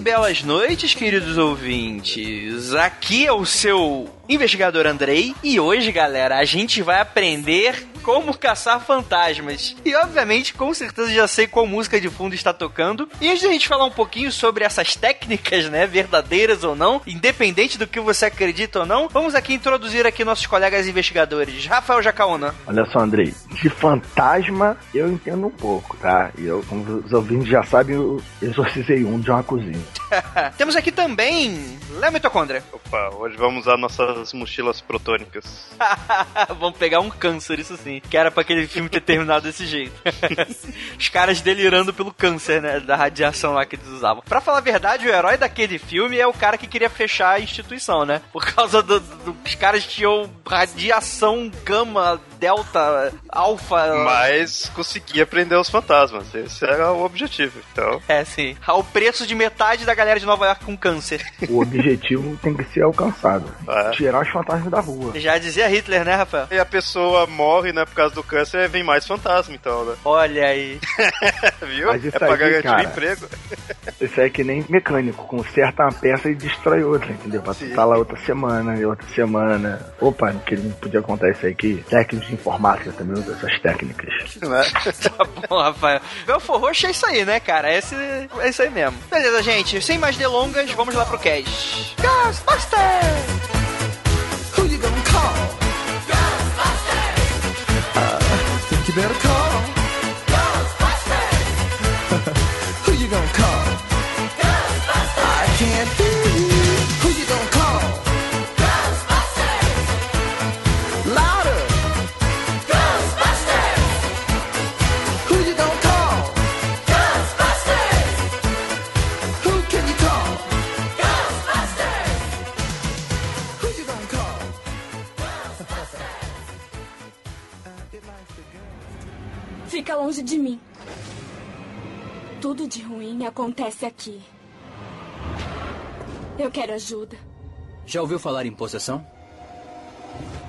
Belas noites, queridos ouvintes. Aqui é o seu investigador Andrei e hoje, galera, a gente vai aprender como caçar fantasmas. E obviamente, com certeza já sei qual música de fundo está tocando. E antes de a gente falar um pouquinho sobre essas técnicas, né, verdadeiras ou não, independente do que você acredita ou não, vamos aqui introduzir aqui nossos colegas investigadores. Rafael Jacaúna. Olha só, Andrei, de fantasma eu entendo um pouco, tá? E eu, como os ouvintes já sabem, eu exorcizei um de uma cozinha. Temos aqui também Léo Mitocôndria. Opa, hoje vamos usar nossas mochilas protônicas. vamos pegar um câncer, isso sim. Que era pra aquele filme ter terminado desse jeito. Os caras delirando pelo câncer, né? Da radiação lá que eles usavam. Pra falar a verdade, o herói daquele filme é o cara que queria fechar a instituição, né? Por causa dos do, do, caras tinham radiação gama, delta, alfa. Mas conseguia prender os fantasmas. Esse era o objetivo, então. É, sim. Ao preço de metade da galera de Nova York com câncer. O objetivo tem que ser alcançado. É. Tirar os fantasmas da rua. Já dizia Hitler, né, Rafael? E a pessoa morre, né, por causa do câncer, vem mais fantasma, então, né? Olha aí. Viu? Mas isso é pra garantir cara, emprego. Isso aí é que nem mecânico. Conserta uma peça e destrói outra, entendeu? Pra estar lá outra semana e outra semana. Opa, que não podia contar isso aí que técnicos de informática também usam essas técnicas. Né? tá bom, Rafael. Belfor Roxo é isso aí, né, cara? Esse, é isso aí mesmo. Beleza, gente. Sem mais delongas, vamos lá pro cast. Ghostbusters! Who you gonna call? Ghostbusters! Uh, think you better call. Ghostbusters! Who you gonna call? Ghostbusters! I can't ruim acontece aqui. Eu quero ajuda. Já ouviu falar em possessão?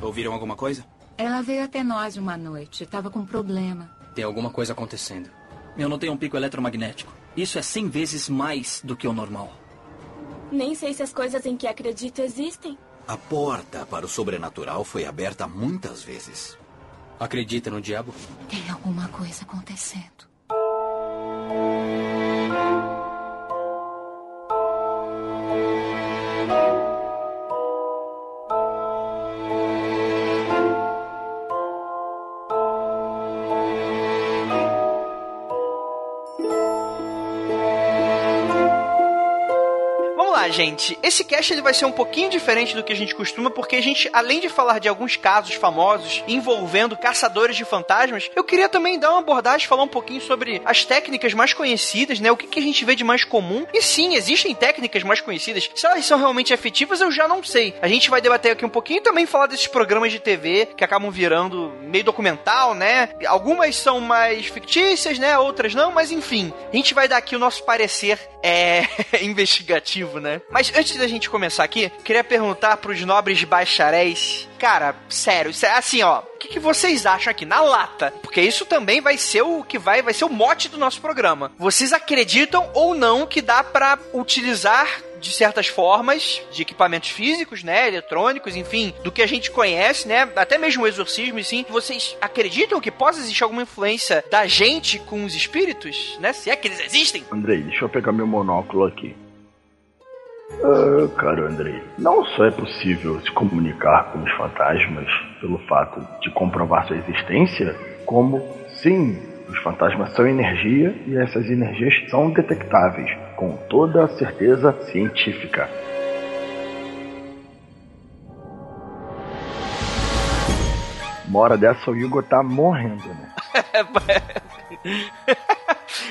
Ouviram alguma coisa? Ela veio até nós uma noite. Tava com problema. Tem alguma coisa acontecendo. Eu notei um pico eletromagnético. Isso é 100 vezes mais do que o normal. Nem sei se as coisas em que acredito existem. A porta para o sobrenatural foi aberta muitas vezes. Acredita no diabo? Tem alguma coisa acontecendo. Gente. Esse cast ele vai ser um pouquinho diferente do que a gente costuma, porque a gente, além de falar de alguns casos famosos envolvendo caçadores de fantasmas, eu queria também dar uma abordagem, falar um pouquinho sobre as técnicas mais conhecidas, né? O que, que a gente vê de mais comum. E sim, existem técnicas mais conhecidas. Se elas são realmente efetivas, eu já não sei. A gente vai debater aqui um pouquinho e também falar desses programas de TV que acabam virando meio documental, né? Algumas são mais fictícias, né? Outras não, mas enfim. A gente vai dar aqui o nosso parecer é investigativo, né? Mas antes da gente começar aqui, queria perguntar pros nobres bacharéis. Cara, sério, sé- assim, ó, o que, que vocês acham aqui na lata? Porque isso também vai ser o que vai, vai ser o mote do nosso programa. Vocês acreditam ou não que dá pra utilizar de certas formas de equipamentos físicos, né, eletrônicos, enfim, do que a gente conhece, né, até mesmo o exorcismo, sim, vocês acreditam que possa existir alguma influência da gente com os espíritos, né, se é que eles existem? Andrei, deixa eu pegar meu monóculo aqui. Ah, cara, Andrei, não só é possível se comunicar com os fantasmas pelo fato de comprovar sua existência, como sim, Os fantasmas são energia e essas energias são detectáveis, com toda a certeza científica. Uma hora dessa o Igor tá morrendo, né?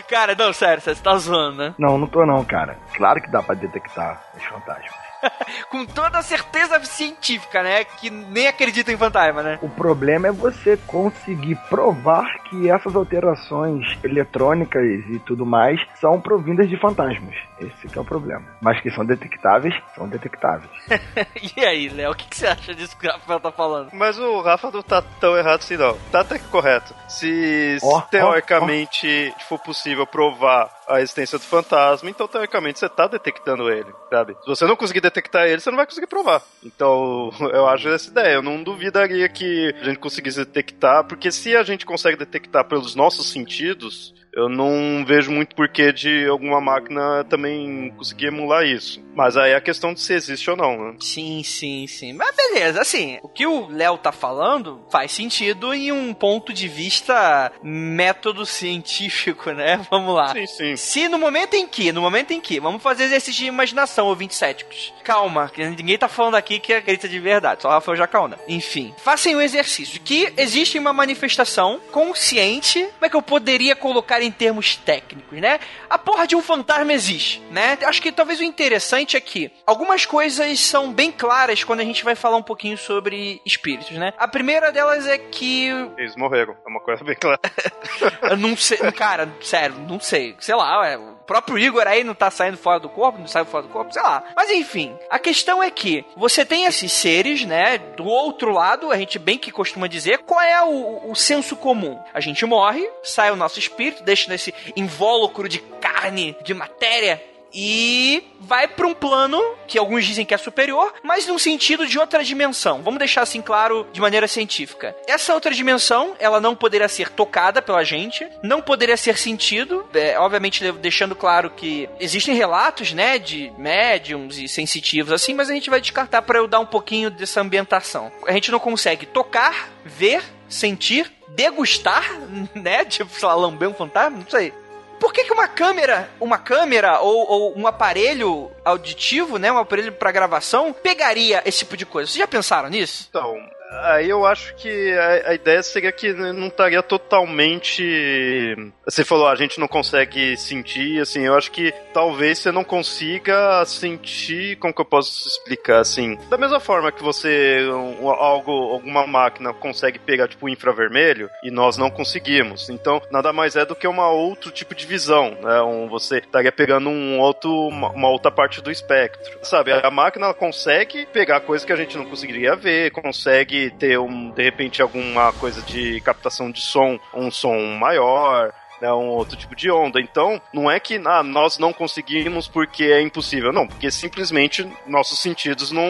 cara, não, sério, você tá zoando, né? Não, não tô não, cara. Claro que dá pra detectar os fantasmas. Com toda certeza científica, né? Que nem acredita em fantasma, né? O problema é você conseguir provar que essas alterações eletrônicas e tudo mais são provindas de fantasmas. Esse que é o problema. Mas que são detectáveis, são detectáveis. e aí, Léo, o que, que, você acha disso que o Rafael tá falando? Mas o Rafa não tá tão errado assim, não. Tá até que correto. Se, oh, teoricamente oh, oh. for possível provar a existência do fantasma, então teoricamente você tá detectando ele, sabe? Se você não conseguir detectar ele, você não vai conseguir provar. Então, eu acho essa ideia. Eu não duvidaria que a gente conseguisse detectar, porque se a gente consegue detectar pelos nossos sentidos, eu não vejo muito porquê de alguma máquina também conseguir emular isso. Mas aí é a questão de se existe ou não, né? Sim, sim, sim. Mas beleza, assim, o que o Léo tá falando faz sentido em um ponto de vista método científico, né? Vamos lá. Sim, sim. Se no momento em que, no momento em que, vamos fazer exercício de imaginação, ouvintes céticos. Calma, que ninguém tá falando aqui que acredita de verdade, só o Rafael Jacaúna. Enfim, façam o exercício que existe uma manifestação consciente, como é que eu poderia colocar em termos técnicos, né? A porra de um fantasma existe, né? Acho que talvez o interessante é que algumas coisas são bem claras quando a gente vai falar um pouquinho sobre espíritos, né? A primeira delas é que. Eles morreram, é uma coisa bem clara. Eu não sei, cara, sério, não sei. Sei lá, é, o próprio Igor aí não tá saindo fora do corpo, não sai fora do corpo, sei lá. Mas enfim, a questão é que você tem esses seres, né? Do outro lado, a gente bem que costuma dizer, qual é o, o senso comum? A gente morre, sai o nosso espírito, deixa nesse invólucro de carne, de matéria, e vai para um plano que alguns dizem que é superior, mas num sentido de outra dimensão. Vamos deixar assim claro de maneira científica. Essa outra dimensão, ela não poderia ser tocada pela gente, não poderia ser sentido, é, obviamente deixando claro que existem relatos, né, de médiums e sensitivos assim, mas a gente vai descartar para eu dar um pouquinho dessa ambientação. A gente não consegue tocar, ver, sentir, degustar, né? Tipo, sei lá, lamber um fantasma, não sei. Por que, que uma câmera, uma câmera ou, ou um aparelho auditivo, né, um aparelho para gravação, pegaria esse tipo de coisa? Vocês já pensaram nisso? Então, Aí eu acho que a, a, ideia seria que não estaria totalmente. Você falou, a gente não consegue sentir, assim, eu acho que talvez você não consiga sentir, como que eu posso explicar, assim, da mesma forma que você, um, algo, alguma máquina consegue pegar, tipo, infravermelho, e nós não conseguimos. Então, nada mais é do que uma outro tipo de visão, né? Um, você estaria pegando um outro, uma, uma outra parte do espectro. Sabe, a máquina consegue pegar coisas que a gente não conseguiria ver, consegue ter, um, de repente, alguma coisa de captação de som, um som maior, né, um outro tipo de onda. Então, não é que ah, nós não conseguimos porque é impossível, não, porque simplesmente nossos sentidos não,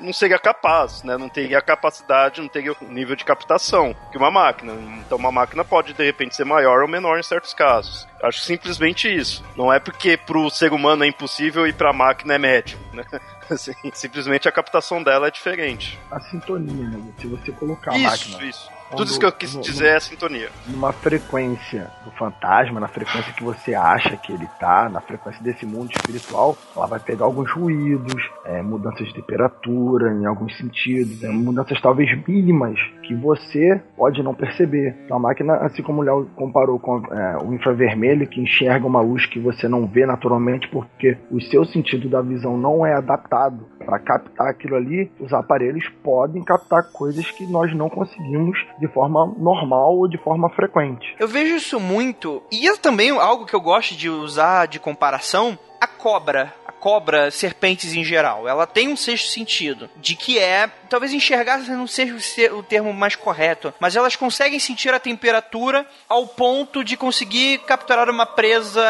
não seria capaz, né, não teria a capacidade, não teria o nível de captação que uma máquina. Então, uma máquina pode de repente ser maior ou menor em certos casos. Acho simplesmente isso. Não é porque pro ser humano é impossível e pra máquina é médio, né? Assim, simplesmente a captação dela é diferente. A sintonia, né? Se você colocar isso, a máquina. Isso, tudo isso que eu quis no, dizer no, é sintonia. Numa frequência do fantasma, na frequência que você acha que ele tá, na frequência desse mundo espiritual, ela vai pegar alguns ruídos, é, mudanças de temperatura em alguns sentidos, é, mudanças talvez mínimas que você pode não perceber. Então a máquina, assim como o Léo comparou com é, o infravermelho, que enxerga uma luz que você não vê naturalmente porque o seu sentido da visão não é adaptado para captar aquilo ali, os aparelhos podem captar coisas que nós não conseguimos de forma normal ou de forma frequente. Eu vejo isso muito, e é também algo que eu gosto de usar de comparação, a cobra cobra, serpentes em geral. Ela tem um sexto sentido, de que é, talvez enxergar não seja o termo mais correto, mas elas conseguem sentir a temperatura ao ponto de conseguir capturar uma presa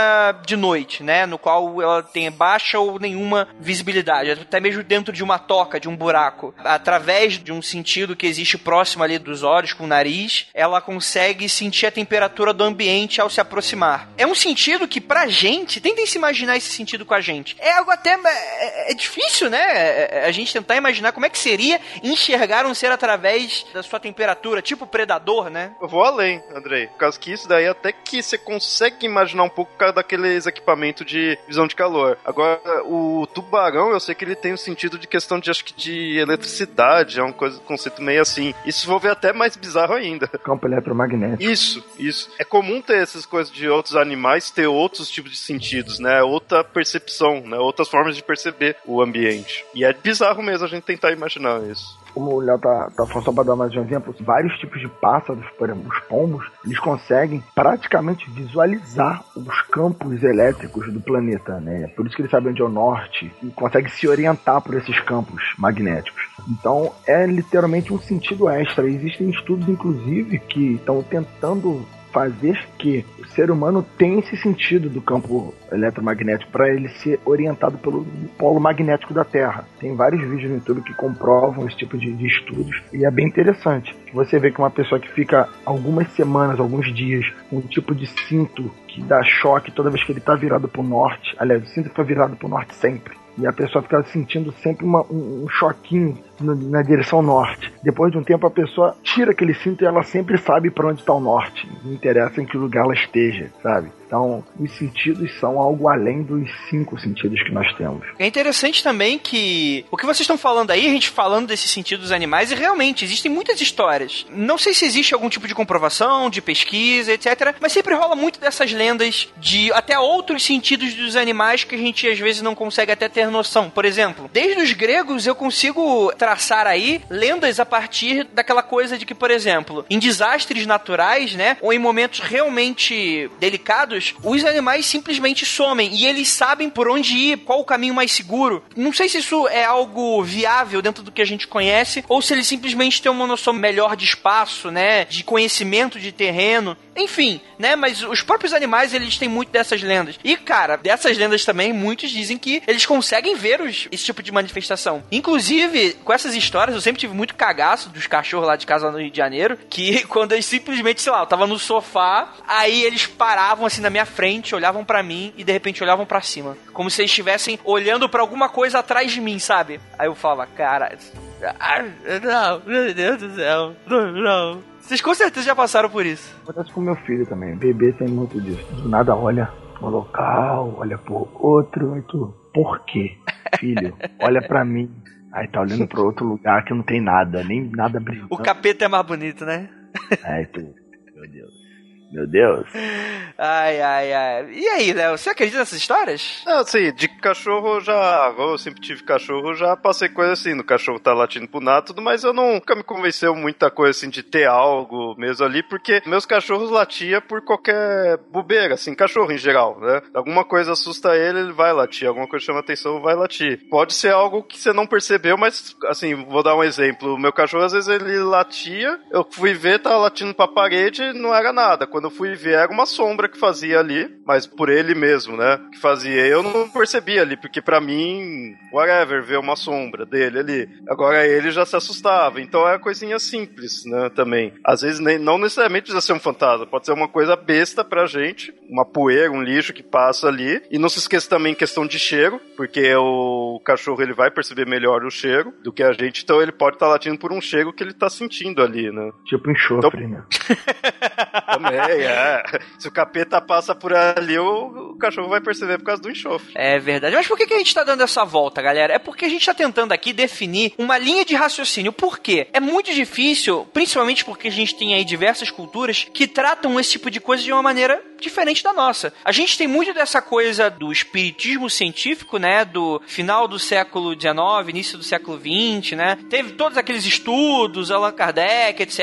de noite, né, no qual ela tem baixa ou nenhuma visibilidade, até mesmo dentro de uma toca, de um buraco, através de um sentido que existe próximo ali dos olhos com o nariz, ela consegue sentir a temperatura do ambiente ao se aproximar. É um sentido que pra gente, tentem se imaginar esse sentido com a gente. É algo até. É, é difícil, né? É, é, a gente tentar imaginar como é que seria enxergar um ser através da sua temperatura, tipo predador, né? Eu vou além, Andrei. Por causa que isso daí até que você consegue imaginar um pouco por causa daqueles equipamentos de visão de calor. Agora, o tubarão, eu sei que ele tem o um sentido de questão de, acho que de eletricidade, é um coisa, conceito meio assim. Isso vou ver até mais bizarro ainda. Campo eletromagnético. Isso, isso. É comum ter essas coisas de outros animais ter outros tipos de sentidos, né? Outra percepção, né? Outras formas de perceber o ambiente. E é bizarro mesmo a gente tentar imaginar isso como o Léo tá, tá falando, só para dar mais um exemplo, vários tipos de pássaros, por exemplo, os pombos, eles conseguem praticamente visualizar os campos elétricos do planeta, né? Por isso que eles sabem onde é o norte e conseguem se orientar por esses campos magnéticos. Então, é literalmente um sentido extra. Existem estudos, inclusive, que estão tentando fazer que o ser humano tenha esse sentido do campo eletromagnético para ele ser orientado pelo polo magnético da Terra. Tem vários vídeos no YouTube que comprovam esse tipo de, de estudos e é bem interessante. Você vê que uma pessoa que fica algumas semanas, alguns dias, com um tipo de cinto que dá choque toda vez que ele está virado para o norte, aliás, o cinto fica virado para o norte sempre. E a pessoa fica sentindo sempre uma, um, um choquinho na direção norte. Depois de um tempo, a pessoa tira aquele cinto e ela sempre sabe para onde está o norte. Não interessa em que lugar ela esteja, sabe? Então, os sentidos são algo além dos cinco sentidos que nós temos. É interessante também que o que vocês estão falando aí, a gente falando desses sentidos dos animais, e realmente existem muitas histórias. Não sei se existe algum tipo de comprovação, de pesquisa, etc. Mas sempre rola muito dessas lendas de até outros sentidos dos animais que a gente às vezes não consegue até ter noção. Por exemplo, desde os gregos eu consigo traçar aí lendas a partir daquela coisa de que, por exemplo, em desastres naturais, né, ou em momentos realmente delicados os animais simplesmente somem e eles sabem por onde ir, qual o caminho mais seguro. Não sei se isso é algo viável dentro do que a gente conhece ou se eles simplesmente têm uma noção melhor de espaço, né, de conhecimento de terreno. Enfim, né, mas os próprios animais eles têm muito dessas lendas. E cara, dessas lendas também muitos dizem que eles conseguem ver os, esse tipo de manifestação. Inclusive, com essas histórias eu sempre tive muito cagaço dos cachorros lá de casa no Rio de Janeiro, que quando eles simplesmente, sei lá, eu tava no sofá, aí eles paravam assim na minha frente, olhavam para mim e de repente olhavam para cima. Como se eles estivessem olhando para alguma coisa atrás de mim, sabe? Aí eu falava, cara. Não, meu Deus do céu. Não, não. Vocês com certeza já passaram por isso. Acontece com meu filho também. Bebê tem muito disso. Do nada olha pro local, olha pro outro, e tu. Por quê? Filho, olha para mim. Aí tá olhando pro outro lugar que não tem nada, nem nada brilhando. O capeta é mais bonito, né? Aí tu. Meu Deus. Meu Deus. Ai, ai, ai. E aí, Léo, você acredita nessas histórias? Não, assim, de cachorro já. Eu sempre tive cachorro, já passei coisa assim, no cachorro tá latindo pro nada, tudo, mas eu nunca me convenceu muita coisa assim de ter algo mesmo ali, porque meus cachorros latia por qualquer bobeira, assim, cachorro em geral, né? Alguma coisa assusta ele, ele vai latir, alguma coisa chama atenção, vai latir. Pode ser algo que você não percebeu, mas, assim, vou dar um exemplo. O meu cachorro, às vezes, ele latia, eu fui ver, tava latindo pra parede, não era nada quando eu fui ver, era uma sombra que fazia ali, mas por ele mesmo, né? Que fazia. Eu não percebia ali, porque para mim, whatever, ver uma sombra dele ali. Agora ele já se assustava. Então é coisinha simples, né? Também. Às vezes nem, não necessariamente precisa ser um fantasma, pode ser uma coisa besta pra gente, uma poeira, um lixo que passa ali. E não se esqueça também questão de cheiro, porque o cachorro ele vai perceber melhor o cheiro do que a gente, então ele pode estar tá latindo por um cheiro que ele tá sentindo ali, né? Tipo enxofre, então... né? também, é. Se o capeta passa por ali, o, o, cachorro vai perceber por causa do enxofre. É verdade. Mas por que, que a gente tá dando essa volta, galera? É porque a gente tá tentando aqui definir uma linha de raciocínio. Por quê? É muito difícil, principalmente porque a gente tem aí diversas culturas que tratam esse tipo de coisa de uma maneira diferente da nossa. A gente tem muito dessa coisa do espiritismo científico, né? Do final do século XIX, início do século XX, né? Teve todos aqueles estudos, Allan Kardec, etc.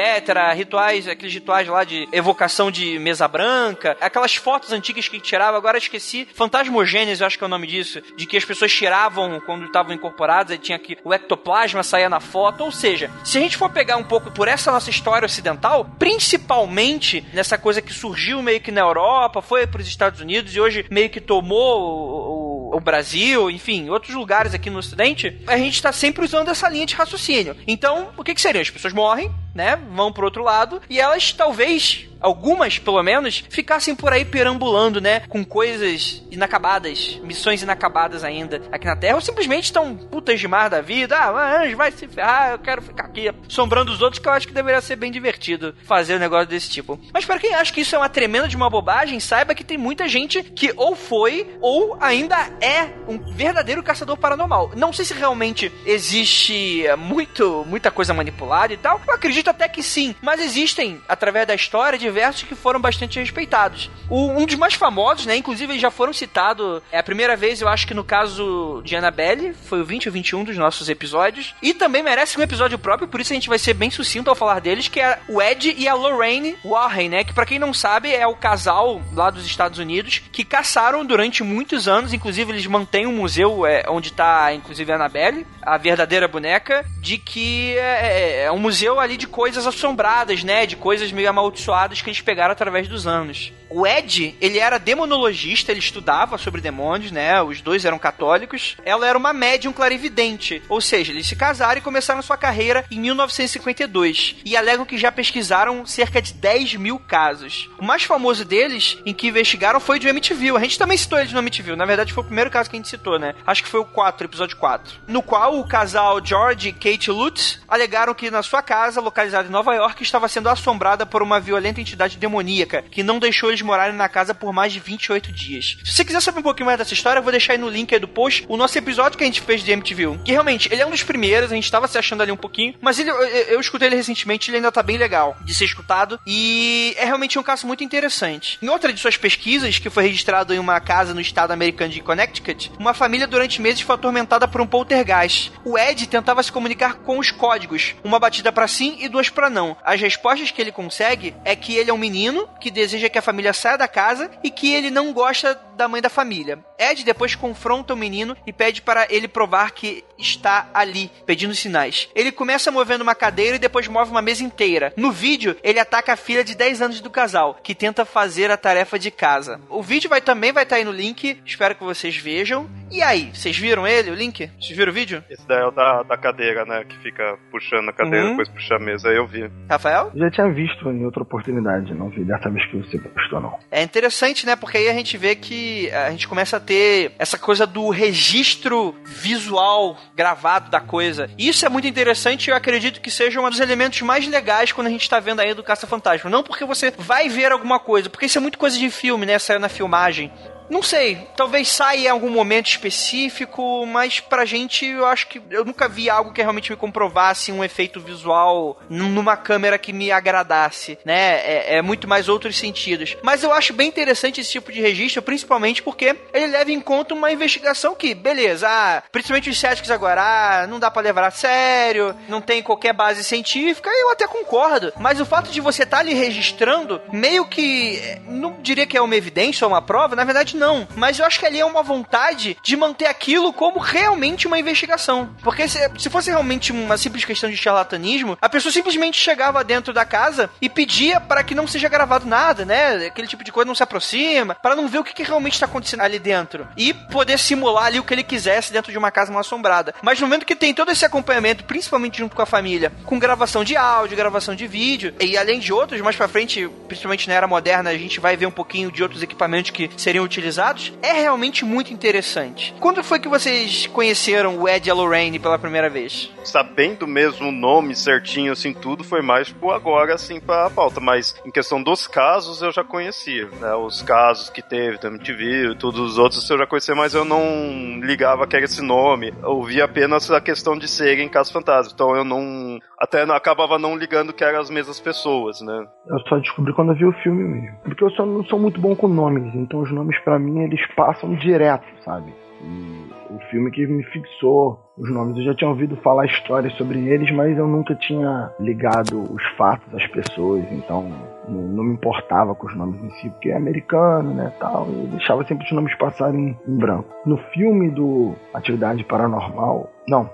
Rituais, aqueles rituais lá de evocação de mesa branca, aquelas fotos antigas que tirava, agora esqueci, fantasmogênese, eu acho que é o nome disso, de que as pessoas tiravam quando estavam incorporadas, aí tinha que o ectoplasma saía na foto, ou seja, se a gente for pegar um pouco por essa nossa história ocidental, principalmente nessa coisa que surgiu meio que na Europa, foi para os Estados Unidos e hoje meio que tomou o, o, Brasil, enfim, outros lugares aqui no Ocidente, a gente está sempre usando essa linha de raciocínio. Então, o que, que seria? As pessoas morrem, né? Vão pro outro lado e elas talvez algumas pelo menos, ficassem por aí perambulando, né? Com coisas inacabadas, missões inacabadas ainda aqui na Terra, ou simplesmente estão putas de mar da vida. Ah, anjo, vai se ferrar, eu quero ficar aqui assombrando os outros, que eu acho que deveria ser bem divertido fazer um negócio desse tipo. Mas para quem acha que isso é uma tremenda de uma bobagem, saiba que tem muita gente que ou foi ou ainda é um verdadeiro caçador paranormal. Não sei se realmente existe muito, muita coisa manipulada e tal. Eu acredito até que sim, mas existem, através da história, diversos que foram bastante respeitados. O, um dos mais famosos, né, inclusive eles já foram citados, é a primeira vez, eu acho que no caso de Annabelle, foi o 20 ou 21 dos nossos episódios, e também merece um episódio próprio, por isso a gente vai ser bem sucinto ao falar deles, que é o Ed e a Lorraine Warren, né, que para quem não sabe é o casal lá dos Estados Unidos que caçaram durante muitos anos, inclusive eles mantêm um museu é, onde tá inclusive a Annabelle, a verdadeira boneca, de que é, é, é um museu ali de coisas assombradas, né, de coisas meio amaldiçoadas que eles pegaram através dos anos. O Ed, ele era demonologista, ele estudava sobre demônios, né? Os dois eram católicos. Ela era uma médium clarividente, ou seja, eles se casaram e começaram sua carreira em 1952. E alegam que já pesquisaram cerca de 10 mil casos. O mais famoso deles, em que investigaram, foi de Amityville. A gente também citou eles no Amityville. Na verdade, foi o primeiro caso que a gente citou, né? Acho que foi o 4, episódio 4. No qual o casal George e Kate Lutz alegaram que na sua casa, localizada em Nova York, estava sendo assombrada por uma violenta entidade demoníaca que não deixou eles morarem na casa por mais de 28 dias. Se você quiser saber um pouquinho mais dessa história, eu vou deixar aí no link aí do post o nosso episódio que a gente fez de MTV. Que realmente, ele é um dos primeiros, a gente tava se achando ali um pouquinho, mas ele, eu, eu escutei ele recentemente, ele ainda tá bem legal de ser escutado. E é realmente um caso muito interessante. Em outra de suas pesquisas, que foi registrado em uma casa no estado americano de Connecticut, uma família durante meses foi atormentada por um poltergeist. O Ed tentava se comunicar com os códigos, uma batida para sim e duas para não. As respostas que ele consegue é que ele é um menino que deseja que a família saia da casa e que ele não gosta da mãe da família. Ed depois confronta o menino e pede para ele provar que está ali, pedindo sinais. Ele começa movendo uma cadeira e depois move uma mesa inteira. No vídeo, ele ataca a filha de 10 anos do casal, que tenta fazer a tarefa de casa. O vídeo vai também vai estar aí no link, espero que vocês vejam. E aí, vocês viram ele, o link? Vocês viram o vídeo? Esse daí é o da, da cadeira, né? Que fica puxando a cadeira, uhum. depois puxa a mesa. Aí eu vi. Rafael? Já tinha visto em outra oportunidade, não vi dessa vez que você postou, não. É interessante, né? Porque aí a gente vê que a gente começa a ter essa coisa do registro visual gravado da coisa. Isso é muito interessante e eu acredito que seja um dos elementos mais legais quando a gente tá vendo aí do Caça Fantasma. Não porque você vai ver alguma coisa, porque isso é muito coisa de filme, né? Saiu na filmagem. Não sei, talvez saia em algum momento específico, mas pra gente eu acho que eu nunca vi algo que realmente me comprovasse um efeito visual numa câmera que me agradasse, né? É, é, muito mais outros sentidos. Mas eu acho bem interessante esse tipo de registro, principalmente porque ele leva em conta uma investigação que, beleza, ah, principalmente os céticos agora, ah, não dá para levar a sério, não tem qualquer base científica, eu até concordo. Mas o fato de você estar tá ali registrando, meio que, não diria que é uma evidência ou uma prova, na verdade não. Mas eu acho que ali é uma vontade de manter aquilo como realmente uma investigação. Porque se, se fosse realmente uma simples questão de charlatanismo, a pessoa simplesmente chegava dentro da casa e pedia para que não seja gravado nada, né? Aquele tipo de coisa não se aproxima, para não ver o que, que realmente está acontecendo ali dentro. E poder simular ali o que ele quisesse dentro de uma casa mal assombrada. Mas no momento que tem todo esse acompanhamento, principalmente junto com a família, com gravação de áudio, gravação de vídeo, e além de outros, mais pra frente, principalmente na era moderna, a gente vai ver um pouquinho de outros equipamentos que seriam utilizados utilizados, é realmente muito interessante. Quando foi que vocês conheceram o Ed e a Lorraine pela primeira vez? Sabendo mesmo o nome certinho, assim, tudo foi mais por agora, assim, pra pauta. Mas em questão dos casos, eu já conhecia. Né? Os casos que teve da MTV e todos os outros eu já conhecia, mas eu não ligava que era esse nome. Eu via apenas a questão de serem casos fantasmas. Então eu não. Até não, acabava não ligando que eram as mesmas pessoas, né? Eu só descobri quando eu vi o filme mesmo. Porque eu só não sou muito bom com nomes, então os nomes pra para mim eles passam direto, sabe? E o filme que me fixou os nomes. Eu já tinha ouvido falar histórias sobre eles, mas eu nunca tinha ligado os fatos às pessoas, então não, não me importava com os nomes em si, porque é americano, né, tal. Eu deixava sempre os nomes passarem em branco. No filme do Atividade Paranormal, não,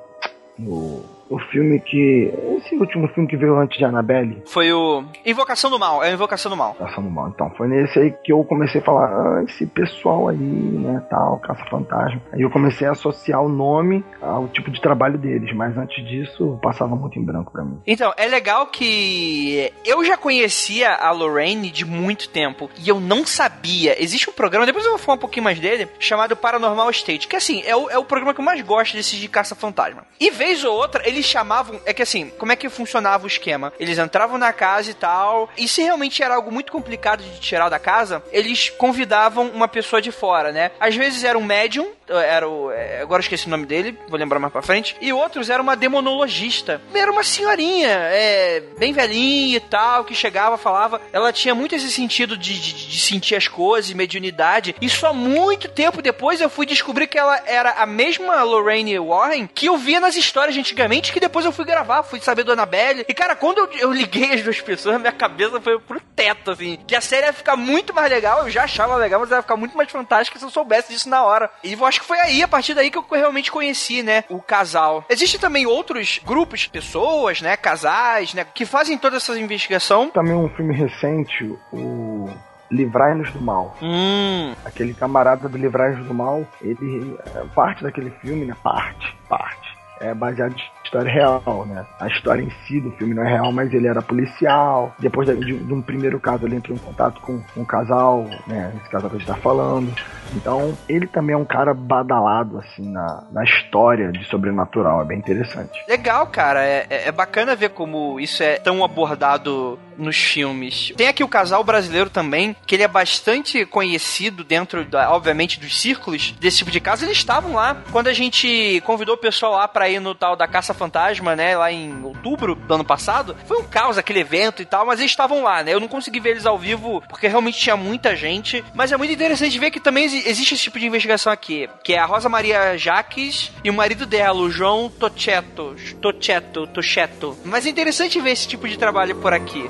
no o filme que. Esse último filme que veio antes de Annabelle. Foi o Invocação do Mal, é a Invocação do Mal. Invocação do Mal. Então, foi nesse aí que eu comecei a falar, ah, esse pessoal aí, né, tal, caça-fantasma. Aí eu comecei a associar o nome ao tipo de trabalho deles, mas antes disso passava muito em branco para mim. Então, é legal que eu já conhecia a Lorraine de muito tempo e eu não sabia. Existe um programa, depois eu vou falar um pouquinho mais dele, chamado Paranormal State, que assim, é o, é o programa que eu mais gosto desses de caça-fantasma. E vez ou outra, eles chamavam. É que assim, como é que funcionava o esquema? Eles entravam na casa e tal, e se realmente era algo muito complicado de tirar da casa, eles convidavam uma pessoa de fora, né? Às vezes era um médium, era o. é, Agora esqueci o nome dele, vou lembrar mais pra frente. E outros era uma demonologista. Era uma senhorinha, é, bem velhinha e tal, que chegava, falava. Ela tinha muito esse sentido de, de, de sentir as coisas, mediunidade. E só muito tempo depois eu fui descobrir que ela era a mesma Lorraine Warren que eu via nas histórias antigamente, que depois eu fui gravar, fui saber do Annabelle. E cara, quando eu, eu liguei as duas pessoas, minha cabeça foi pro teto, assim. Que a série ia ficar muito mais legal, eu já achava legal, mas ia ficar muito mais fantástica se eu soubesse disso na hora. E eu acho que foi aí, a partir daí, que eu realmente conheci, né, o casal. Existem também outros grupos, pessoas, né, casais, né, que fazem toda essa investigação. Também um filme recente, o Livrai-nos do Mal. Hum, Aquele camarada do Livrai-nos do Mal, ele. é, Parte daquele filme, né? Parte, parte. É baseado em história real, né? A história em si do filme não é real, mas ele era policial. Depois de, de- de um primeiro caso, ele entrou em contato com um casal, né? Esse casal que a gente tá falando. Então, ele também é um cara badalado, assim, na, na história de sobrenatural. É bem interessante. legal, cara. É, é- é bacana ver como isso é tão abordado nos filmes. Tem aqui o casal brasileiro também, que ele é bastante conhecido dentro, da, obviamente, dos círculos desse tipo de caso. Eles estavam lá quando a gente convidou o pessoal lá pra ir no tal da Caça Fantasma, né? Lá em outubro do ano passado. Foi um caos aquele evento e tal, mas eles estavam lá, né? Eu não consegui ver eles ao vivo porque realmente tinha muita gente. Mas é muito interessante ver que também exi- existe esse tipo de investigação aqui, que é a Rosa Maria Jaques e o marido dela, o João Tocheto. Tocheto, Tocheto. Mas é interessante ver esse tipo de trabalho por aqui.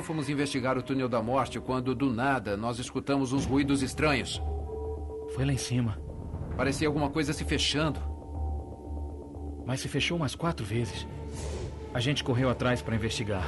Eu fomos investigar o túnel da morte quando, do nada, nós escutamos uns ruídos estranhos. Foi lá em cima. Parecia alguma coisa se fechando. Mas se fechou umas quatro vezes. A gente correu atrás para investigar.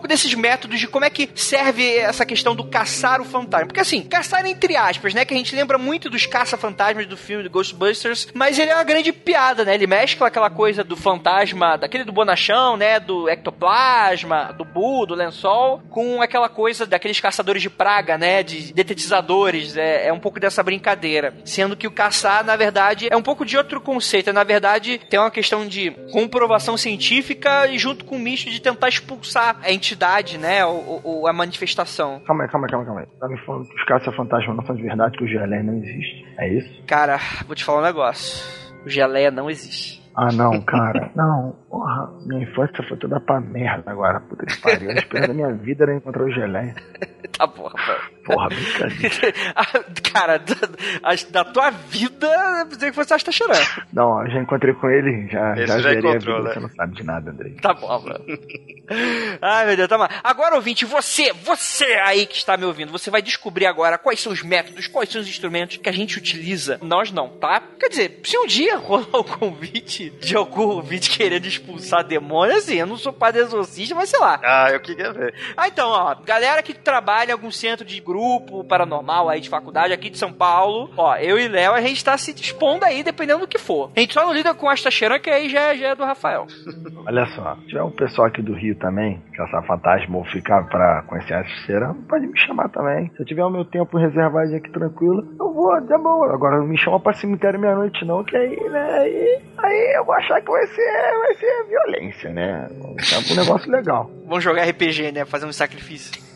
Pouco desses métodos de como é que serve essa questão do caçar o fantasma. Porque assim, caçar entre aspas, né? Que a gente lembra muito dos caça-fantasmas do filme do Ghostbusters, mas ele é uma grande piada, né? Ele mescla aquela coisa do fantasma, daquele do bonachão, né? Do ectoplasma, do bu, do lençol, com aquela coisa daqueles caçadores de praga, né? De detetizadores. É, é um pouco dessa brincadeira. Sendo que o caçar, na verdade, é um pouco de outro conceito. Na verdade, tem uma questão de comprovação científica e junto com o misto de tentar expulsar a entidade, né? Ou, ou a manifestação. Calma aí, calma aí, calma aí, calma aí. Tá me falando que os caça-fantasmas não são de verdade, que o Gelé não existe. É isso? Cara, vou te falar um negócio. O geleia não existe. Ah, não, cara. Não, porra. Minha infância foi toda pra merda agora. Puta que pariu. A esperança da minha vida era encontrar o Gelé. Tá bom, rapaz. Porra, brincadeira. Ah, Cara, da, da tua vida, eu pensei que fosse Asta chorando. Não, eu já encontrei com ele, já, Esse já já encontrou, vida, né? você não sabe de nada, Andrei. Tá bom, mano. Ai, meu Deus, tá mal. Agora, ouvinte, você, você aí que está me ouvindo, você vai descobrir agora quais são os métodos, quais são os instrumentos que a gente utiliza. Nós não, tá? Quer dizer, se um dia rolar o convite de algum ouvinte querendo expulsar demônio, assim, eu não sou padre exorcista, mas sei lá. Ah, eu queria ver. Ah, então, ó, galera que trabalha em algum centro de grupo paranormal aí de faculdade aqui de São Paulo, ó, eu e Léo, a gente tá se dispondo aí, dependendo do que for. A gente só não lida com esta cheirã, que aí já, já é do Rafael. Olha só, tiver um pessoal aqui do Rio também, caçar fantasma ou ficar pra conhecer a feira, pode me chamar também. Se eu tiver o meu tempo reservado aqui tranquilo, eu vou, tá bom. Agora não me chama pra cemitério meia-noite não, que aí, né, aí, aí eu vou achar que vai ser, vai ser violência, né? É um negócio legal. Vamos jogar RPG, né? Fazer um sacrifício.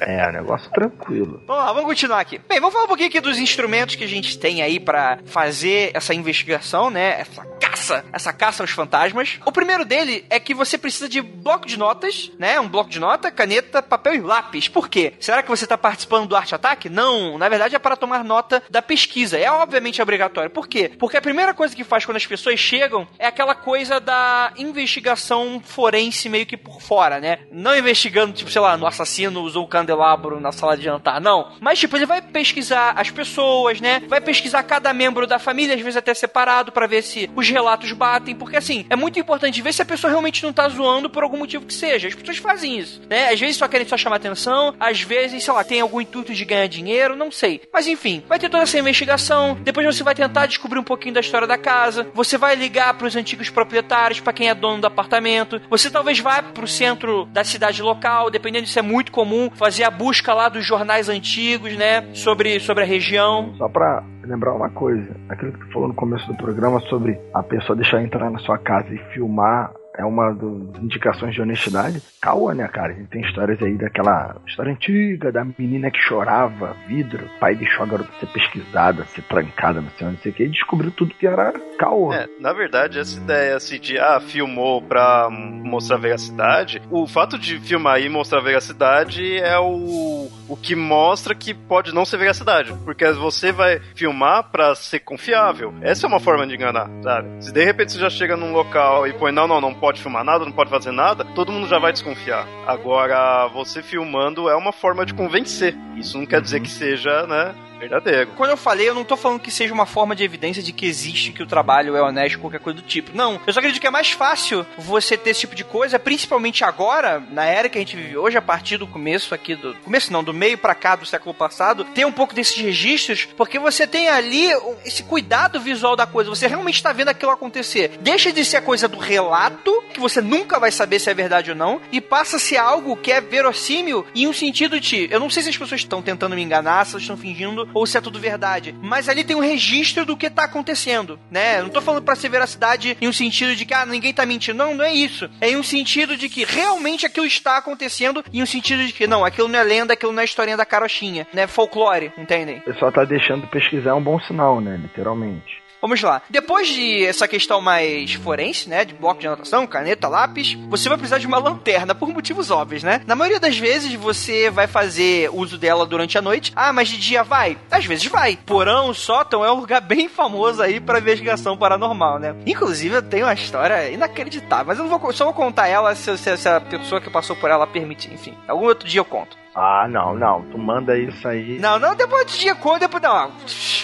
É, um negócio tranquilo. Vamos lá, vamos continuar aqui. Bem, vamos falar um pouquinho aqui dos instrumentos que a gente tem aí para fazer essa investigação, né? Essa caça, essa caça aos fantasmas. O primeiro dele é que você precisa de bloco de notas, né? Um bloco de nota, caneta, papel e lápis. Por quê? Será que você está participando do Arte Ataque? Não, na verdade é para tomar nota da pesquisa. É obviamente obrigatório. Por quê? Porque a primeira coisa que faz quando as pessoas chegam é aquela coisa da investigação forense meio que por fora, né? Não investigando, tipo, sei lá, no assassino usou o candelabro na sala de jantar, não. Mas, tipo, ele vai pesquisar as pessoas, né? Vai pesquisar cada membro da família, às vezes até separado, para ver se os relatos batem. Porque, assim, é muito importante ver se a pessoa realmente não tá zoando por algum motivo que seja. As pessoas fazem isso, né? Às vezes só querem só chamar atenção, às vezes, sei lá, tem algum intuito de ganhar dinheiro, não sei. Mas, enfim, vai ter toda essa investigação. Depois você vai tentar descobrir um pouquinho da história da casa. Você vai ligar para os antigos proprietários, para quem é dono do apartamento. Você talvez vá pro centro da cidade local, dependendo se é muito comum, fazer a busca lá dos jornais antigos, né? Sobre, sobre a região. Só pra lembrar uma coisa, aquilo que tu falou no começo do programa sobre a pessoa deixar entrar na sua casa e filmar é uma das indicações de honestidade. Caô, né, cara? A gente tem histórias aí daquela história antiga da menina que chorava vidro, pai deixou a garota ser pesquisada, ser trancada, não sei não sei o que, e descobriu tudo que era caô. É, na verdade, essa ideia assim de, ah, filmou pra mostrar veracidade, o fato de filmar e mostrar veracidade é o, o que mostra que pode não ser veracidade, porque você vai filmar pra ser confiável. Essa é uma forma de enganar, sabe? Se de repente você já chega num local e põe, não, não, não pode pode filmar nada, não pode fazer nada, todo mundo já vai desconfiar. Agora, você filmando é uma forma de convencer. Isso não quer dizer que seja, né, verdadeiro. Quando eu falei, eu não tô falando que seja uma forma de evidência de que existe, que o trabalho é honesto, qualquer coisa do tipo. Não. Eu só acredito que é mais fácil você ter esse tipo de coisa, principalmente agora, na era que a gente vive hoje, a partir do começo aqui do. Começo não, do meio para cá do século passado, ter um pouco desses registros, porque você tem ali esse cuidado visual da coisa. Você realmente tá vendo aquilo acontecer. Deixa de ser a coisa do relato, que você nunca vai saber se é verdade ou não, e passa a ser algo que é verossímil em um sentido de. Eu não sei se as pessoas estão tentando me enganar, se elas estão fingindo, ou se é tudo verdade. Mas ali tem um registro do que tá acontecendo, né? Não tô falando pra ser veracidade em um sentido de que, ah, ninguém tá mentindo. Não, não é isso. É em um sentido de que realmente aquilo está acontecendo, e em um sentido de que, não, aquilo não é lenda, aquilo não é historinha da carochinha, né? Folclore, entendem? O pessoal tá deixando pesquisar é um bom sinal, né? Literalmente. Vamos lá. Depois de essa questão mais forense, né, de bloco de anotação, caneta, lápis, você vai precisar de uma lanterna por motivos óbvios, né? Na maioria das vezes você vai fazer uso dela durante a noite. Ah, mas de dia vai? Às vezes vai. Porão, sótão é um lugar bem famoso aí para investigação paranormal, né? Inclusive eu tenho uma história inacreditável, mas eu vou só vou contar ela se, se, se a pessoa que passou por ela permitir, enfim. Algum outro dia eu conto. Ah, não, não. Tu manda isso aí. Não, não, depois de dia conta, depois. Não.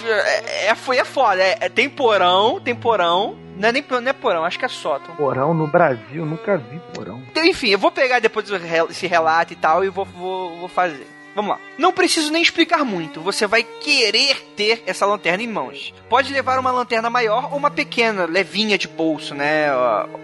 É, é, foi, é foda. É, é, tem porão, tem porão. Não é nem não é porão, acho que é sótão. Porão no Brasil, nunca vi porão. Então, enfim, eu vou pegar depois esse relato e tal e vou, vou, vou fazer. Vamos lá. Não preciso nem explicar muito. Você vai querer ter essa lanterna em mãos. Pode levar uma lanterna maior ou uma pequena, levinha de bolso, né?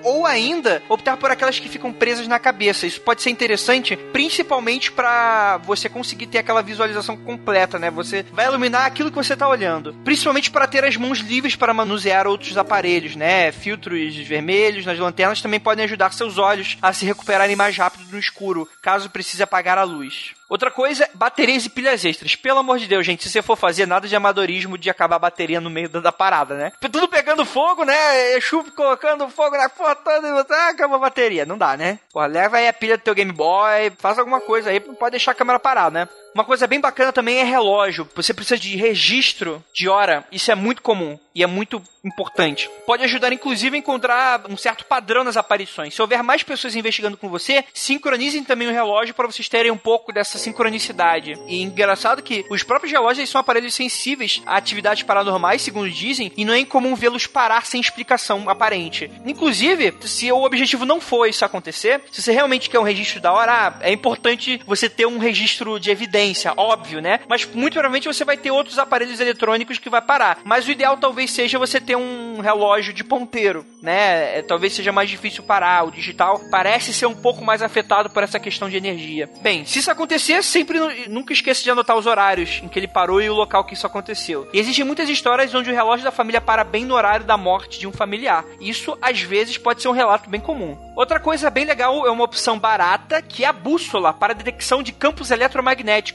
Ou ainda optar por aquelas que ficam presas na cabeça. Isso pode ser interessante, principalmente para você conseguir ter aquela visualização completa, né? Você vai iluminar aquilo que você está olhando. Principalmente para ter as mãos livres para manusear outros aparelhos, né? Filtros vermelhos nas lanternas também podem ajudar seus olhos a se recuperarem mais rápido no escuro, caso precise apagar a luz. Outra coisa, baterias e pilhas extras. Pelo amor de Deus, gente, se você for fazer nada de amadorismo de acabar a bateria no meio da, da parada, né? Tudo pegando fogo, né? Exu colocando fogo na porra toda e ah, acabou a bateria. Não dá, né? Porra, leva aí a pilha do teu Game Boy, faz alguma coisa aí, pode deixar a câmera parada, né? Uma coisa bem bacana também é relógio. Você precisa de registro de hora. Isso é muito comum e é muito importante. Pode ajudar, inclusive, a encontrar um certo padrão nas aparições. Se houver mais pessoas investigando com você, sincronizem também o relógio para vocês terem um pouco dessa sincronicidade. E engraçado que os próprios relógios são aparelhos sensíveis a atividades paranormais, segundo dizem, e não é incomum vê-los parar sem explicação aparente. Inclusive, se o objetivo não for isso acontecer, se você realmente quer um registro da hora, ah, é importante você ter um registro de evidência óbvio, né? Mas muito provavelmente você vai ter outros aparelhos eletrônicos que vai parar. Mas o ideal talvez seja você ter um relógio de ponteiro, né? É, talvez seja mais difícil parar. O digital parece ser um pouco mais afetado por essa questão de energia. Bem, se isso acontecer, sempre nunca esqueça de anotar os horários em que ele parou e o local que isso aconteceu. E existem muitas histórias onde o relógio da família para bem no horário da morte de um familiar. Isso às vezes pode ser um relato bem comum. Outra coisa bem legal é uma opção barata, que é a bússola para detecção de campos eletromagnéticos.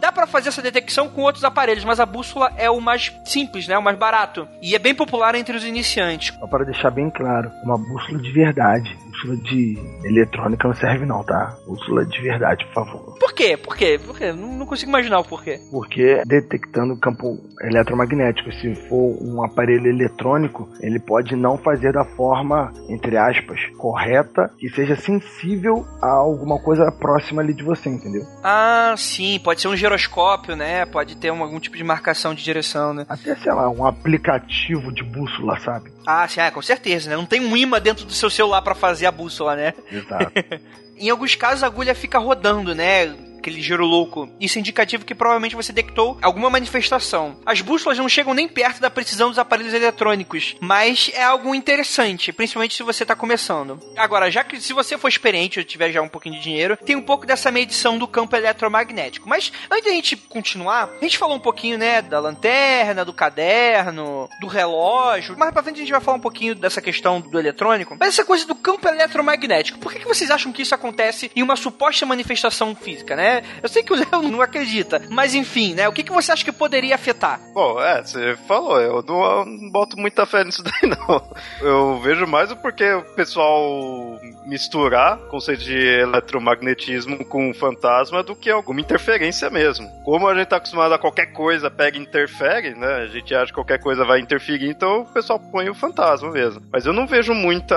Dá para fazer essa detecção com outros aparelhos, mas a bússola é o mais simples, né? O mais barato. E é bem popular entre os iniciantes. Só para deixar bem claro, uma bússola de verdade. Bússola de eletrônica não serve não, tá? Bússola de verdade, por favor. Por quê? Por quê? Por quê? Não, não consigo imaginar o porquê. Porque detectando campo eletromagnético, se for um aparelho eletrônico, ele pode não fazer da forma, entre aspas, correta e seja sensível a alguma coisa próxima ali de você, entendeu? Ah, sim, pode ser um giroscópio, né? Pode ter um, algum tipo de marcação de direção, né? Até, sei lá, um aplicativo de bússola, sabe? Ah, sim, é, com certeza, né? Não tem um imã dentro do seu celular para fazer a bússola, né? Exato. em alguns casos a agulha fica rodando, né? Aquele giro louco. Isso é indicativo que provavelmente você detectou alguma manifestação. As bússolas não chegam nem perto da precisão dos aparelhos eletrônicos, mas é algo interessante, principalmente se você está começando. Agora, já que se você for experiente ou tiver já um pouquinho de dinheiro, tem um pouco dessa medição do campo eletromagnético. Mas antes da gente continuar, a gente falou um pouquinho, né, da lanterna, do caderno, do relógio. Mais pra frente a gente vai falar um pouquinho dessa questão do eletrônico. Mas essa coisa do campo eletromagnético, por que, que vocês acham que isso acontece em uma suposta manifestação física, né? Eu sei que o Léo não acredita, mas enfim, né? O que, que você acha que poderia afetar? Bom, é, você falou, eu não, eu não boto muita fé nisso daí, não. Eu vejo mais o porquê o pessoal misturar conceito de eletromagnetismo com fantasma do que alguma interferência mesmo. Como a gente tá acostumado a qualquer coisa pega e interfere, né? A gente acha que qualquer coisa vai interferir, então o pessoal põe o fantasma mesmo. Mas eu não vejo muita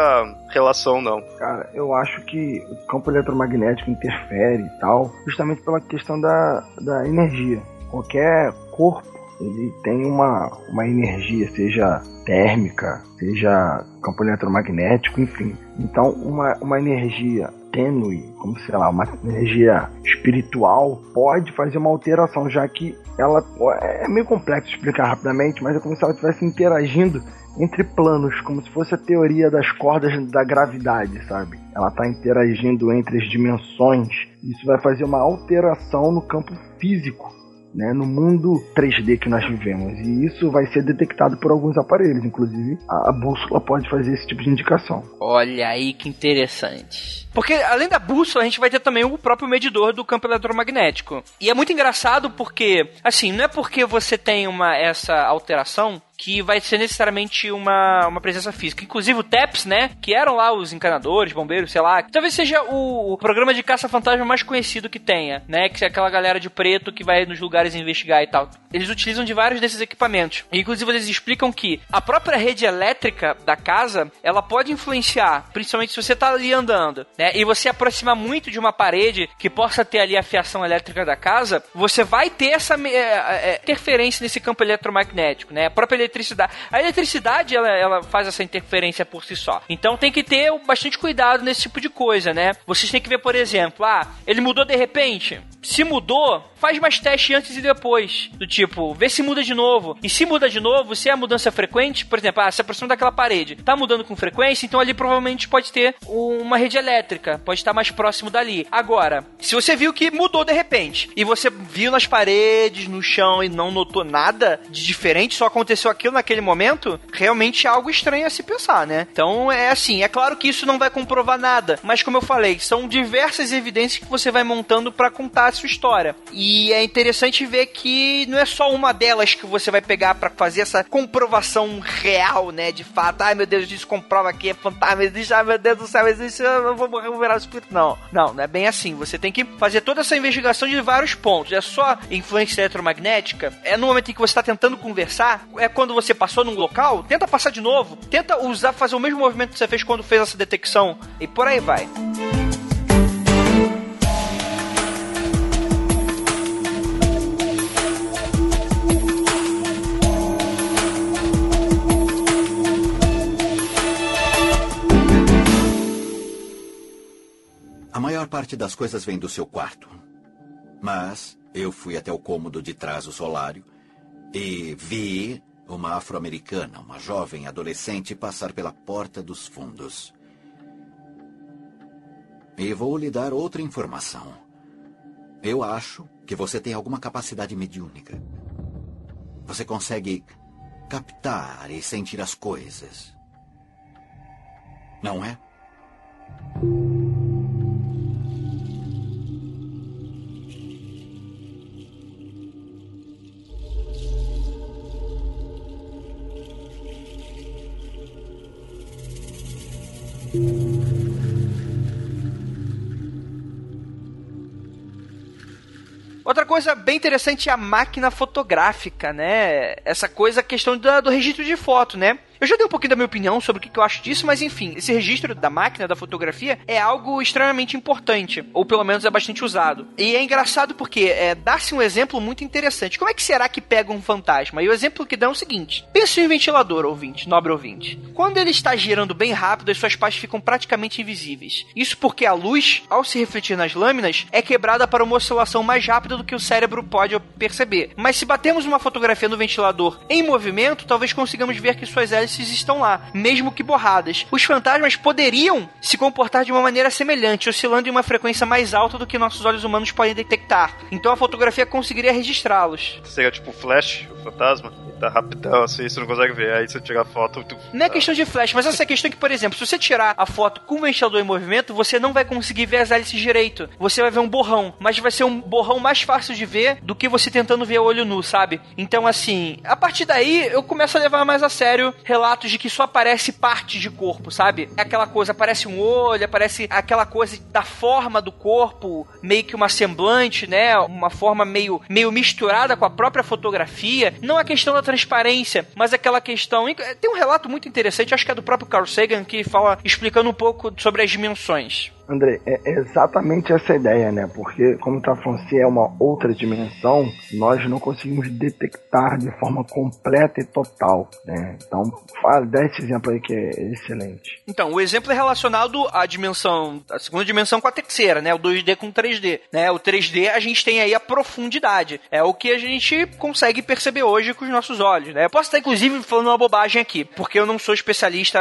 relação, não. Cara, eu acho que o campo eletromagnético interfere e tal, justamente pela questão da, da energia. Qualquer corpo ele tem uma, uma energia, seja térmica, seja campo eletromagnético, enfim. Então, uma, uma energia tênue, como sei lá, uma energia espiritual, pode fazer uma alteração, já que ela é meio complexo explicar rapidamente, mas é como se ela estivesse interagindo entre planos, como se fosse a teoria das cordas da gravidade, sabe? Ela está interagindo entre as dimensões. Isso vai fazer uma alteração no campo físico né, no mundo 3D que nós vivemos. E isso vai ser detectado por alguns aparelhos, inclusive a, a bússola pode fazer esse tipo de indicação. Olha aí que interessante. Porque além da bússola, a gente vai ter também o próprio medidor do campo eletromagnético. E é muito engraçado porque, assim, não é porque você tem uma essa alteração que vai ser necessariamente uma, uma presença física. Inclusive o TEPS, né? Que eram lá os encanadores, bombeiros, sei lá. Talvez seja o, o programa de caça-fantasma mais conhecido que tenha, né? Que é aquela galera de preto que vai nos lugares investigar e tal. Eles utilizam de vários desses equipamentos. E, inclusive eles explicam que a própria rede elétrica da casa, ela pode influenciar, principalmente se você tá ali andando, né? E você aproximar muito de uma parede que possa ter ali a fiação elétrica da casa, você vai ter essa é, é, interferência nesse campo eletromagnético, né? A própria eletricidade. A eletricidade, ela, ela faz essa interferência por si só. Então tem que ter bastante cuidado nesse tipo de coisa, né? Vocês têm que ver, por exemplo, ah, ele mudou de repente. Se mudou, faz mais teste antes e depois. Do tipo, vê se muda de novo. E se muda de novo, se é mudança frequente, por exemplo, ah, se aproxima daquela parede, tá mudando com frequência, então ali provavelmente pode ter uma rede elétrica, pode estar mais próximo dali. Agora, se você viu que mudou de repente, e você viu nas paredes, no chão e não notou nada de diferente, só aconteceu aquilo naquele momento, realmente é algo estranho a se pensar, né? Então é assim, é claro que isso não vai comprovar nada, mas como eu falei, são diversas evidências que você vai montando para contar a sua história. E é interessante ver que não é só uma delas que você vai pegar para fazer essa comprovação real, né? De fato, ai meu Deus, isso comprova que é fantasma, existe, ai meu Deus do céu, existe, eu não vou morrer virar o espírito. Não, não, não é bem assim. Você tem que fazer toda essa investigação de vários pontos. É só influência eletromagnética, é no momento em que você está tentando conversar, é quando você passou num local, tenta passar de novo, tenta usar, fazer o mesmo movimento que você fez quando fez essa detecção, e por aí vai. A maior parte das coisas vem do seu quarto. Mas Eu fui até o cômodo de trás do solário e vi uma afro-americana, uma jovem adolescente, passar pela porta dos fundos. E vou lhe dar outra informação. Eu acho que você tem alguma capacidade mediúnica. Você consegue captar e sentir as coisas. Não é? Coisa bem interessante é a máquina fotográfica, né? Essa coisa, a questão do, do registro de foto, né? Eu já dei um pouquinho da minha opinião sobre o que eu acho disso, mas enfim, esse registro da máquina, da fotografia, é algo extremamente importante, ou pelo menos é bastante usado. E é engraçado porque é, dá-se um exemplo muito interessante. Como é que será que pega um fantasma? E o exemplo que dá é o seguinte: pense em um ventilador, ouvinte, nobre ouvinte. Quando ele está girando bem rápido, as suas partes ficam praticamente invisíveis. Isso porque a luz, ao se refletir nas lâminas, é quebrada para uma oscilação mais rápida do que o cérebro pode perceber. Mas se batermos uma fotografia no ventilador em movimento, talvez consigamos ver que suas hélices estão lá, mesmo que borradas. Os fantasmas poderiam se comportar de uma maneira semelhante, oscilando em uma frequência mais alta do que nossos olhos humanos podem detectar. Então a fotografia conseguiria registrá-los. Seria tipo flash, o fantasma? Tá rapidão assim, você não consegue ver. Aí você tira a foto. Tu... Não é questão de flash, mas essa é questão que, por exemplo, se você tirar a foto com o ventilador em movimento, você não vai conseguir ver as hélices direito. Você vai ver um borrão, mas vai ser um borrão mais fácil de ver do que você tentando ver olho nu, sabe? Então, assim, a partir daí eu começo a levar mais a sério relatos de que só aparece parte de corpo, sabe? É aquela coisa, aparece um olho, aparece aquela coisa da forma do corpo, meio que uma semblante, né? Uma forma meio, meio misturada com a própria fotografia. Não a questão da transparência, mas aquela questão. Tem um relato muito interessante, acho que é do próprio Carl Sagan, que fala explicando um pouco sobre as dimensões. André, é exatamente essa ideia, né? Porque, como tá falando, se é uma outra dimensão, nós não conseguimos detectar de forma completa e total, né? Então, fala, dá esse exemplo aí que é excelente. Então, o exemplo é relacionado à dimensão, a segunda dimensão com a terceira, né? O 2D com 3D, né? O 3D a gente tem aí a profundidade, é o que a gente consegue perceber hoje com os nossos olhos, né? Eu posso estar, inclusive, falando uma bobagem aqui, porque eu não sou especialista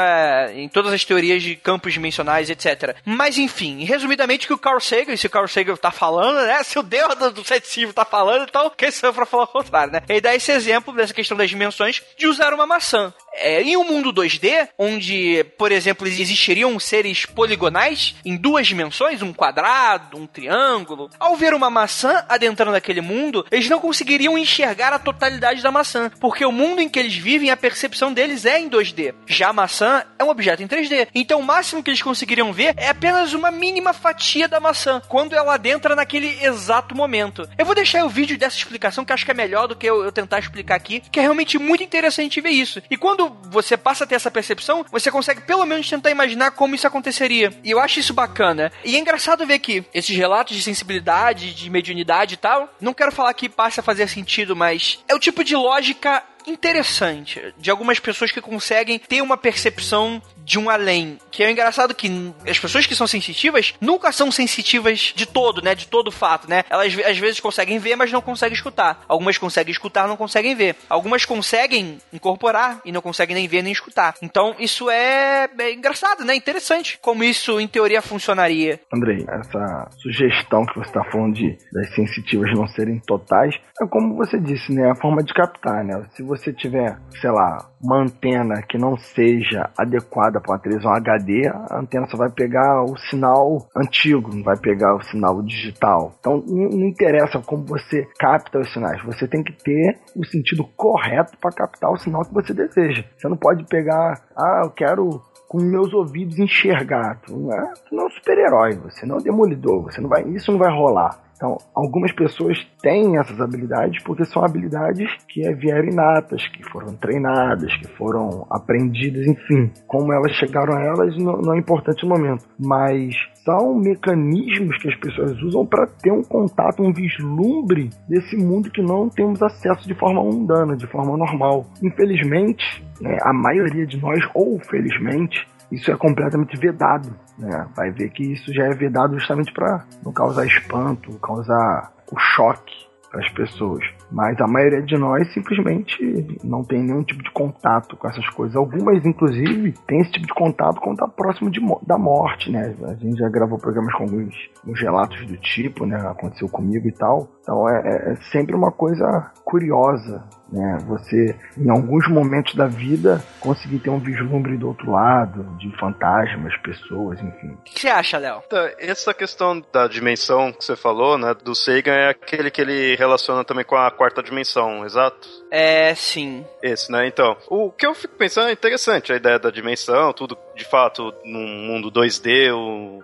em todas as teorias de campos dimensionais, etc. Mas, enfim, enfim, resumidamente, que o Carl Sagan, se o Carl Sagan tá falando, né? Se o Deus do, do ceticismo tá falando, então quem sou eu pra falar o contrário, né? Ele dá esse exemplo dessa questão das dimensões de usar uma maçã. É, em um mundo 2D, onde, por exemplo, existiriam seres poligonais em duas dimensões, um quadrado, um triângulo, ao ver uma maçã adentrando aquele mundo, eles não conseguiriam enxergar a totalidade da maçã, porque o mundo em que eles vivem, a percepção deles é em 2D. Já a maçã é um objeto em 3D. Então o máximo que eles conseguiriam ver é apenas uma mínima fatia da maçã, quando ela adentra naquele exato momento. Eu vou deixar o vídeo dessa explicação, que acho que é melhor do que eu, eu tentar explicar aqui, que é realmente muito interessante ver isso. E quando você passa a ter essa percepção, você consegue pelo menos tentar imaginar como isso aconteceria. E eu acho isso bacana. E é engraçado ver que esses relatos de sensibilidade, de mediunidade e tal, não quero falar que passa a fazer sentido, mas é o tipo de lógica interessante de algumas pessoas que conseguem ter uma percepção de um além. Que é engraçado que as pessoas que são sensitivas nunca são sensitivas de todo, né? De todo fato, né? Elas às vezes conseguem ver, mas não conseguem escutar. Algumas conseguem escutar, não conseguem ver. Algumas conseguem incorporar e não conseguem nem ver nem escutar. Então isso é, é engraçado, né? Interessante como isso em teoria funcionaria. Andrei, essa sugestão que você está falando de das sensitivas não serem totais é como você disse, né? A forma de captar, né? Se você tiver, sei lá, uma antena que não seja adequada para uma televisão HD, a antena só vai pegar o sinal antigo, não vai pegar o sinal digital. Então não interessa como você capta os sinais, você tem que ter o sentido correto para captar o sinal que você deseja. Você não pode pegar, ah, eu quero com meus ouvidos enxergar. Tu não é, tu não é um super-herói, você não é um demolidor, você não vai, isso não vai rolar. Então, algumas pessoas têm essas habilidades porque são habilidades que vieram inatas, que foram treinadas, que foram aprendidas, enfim. Como elas chegaram a elas não, não é importante no momento, mas são mecanismos que as pessoas usam para ter um contato, um vislumbre desse mundo que não temos acesso de forma mundana, de forma normal. Infelizmente, né, a maioria de nós, ou felizmente, isso é completamente vedado. Né? Vai ver que isso já é vedado justamente para não causar espanto, causar o choque. para as pessoas. Mas a maioria de nós simplesmente não tem nenhum tipo de contato com essas coisas. Algumas, inclusive, têm esse tipo de contato quando está próximo de, da morte, né? A gente já gravou programas com alguns, alguns relatos do tipo, né? Aconteceu comigo e tal. Então é, é, é sempre uma coisa curiosa né? Você, em alguns momentos da vida, conseguir ter um vislumbre do outro lado, de fantasmas, pessoas, enfim. O que você acha, Léo? Então, essa questão da dimensão que você falou, né, do Sagan é aquele que ele relaciona também com a quarta dimensão, exato? É, sim. Esse, né? Então, o que eu fico pensando é interessante, a ideia da dimensão, tudo de fato, num mundo 2D,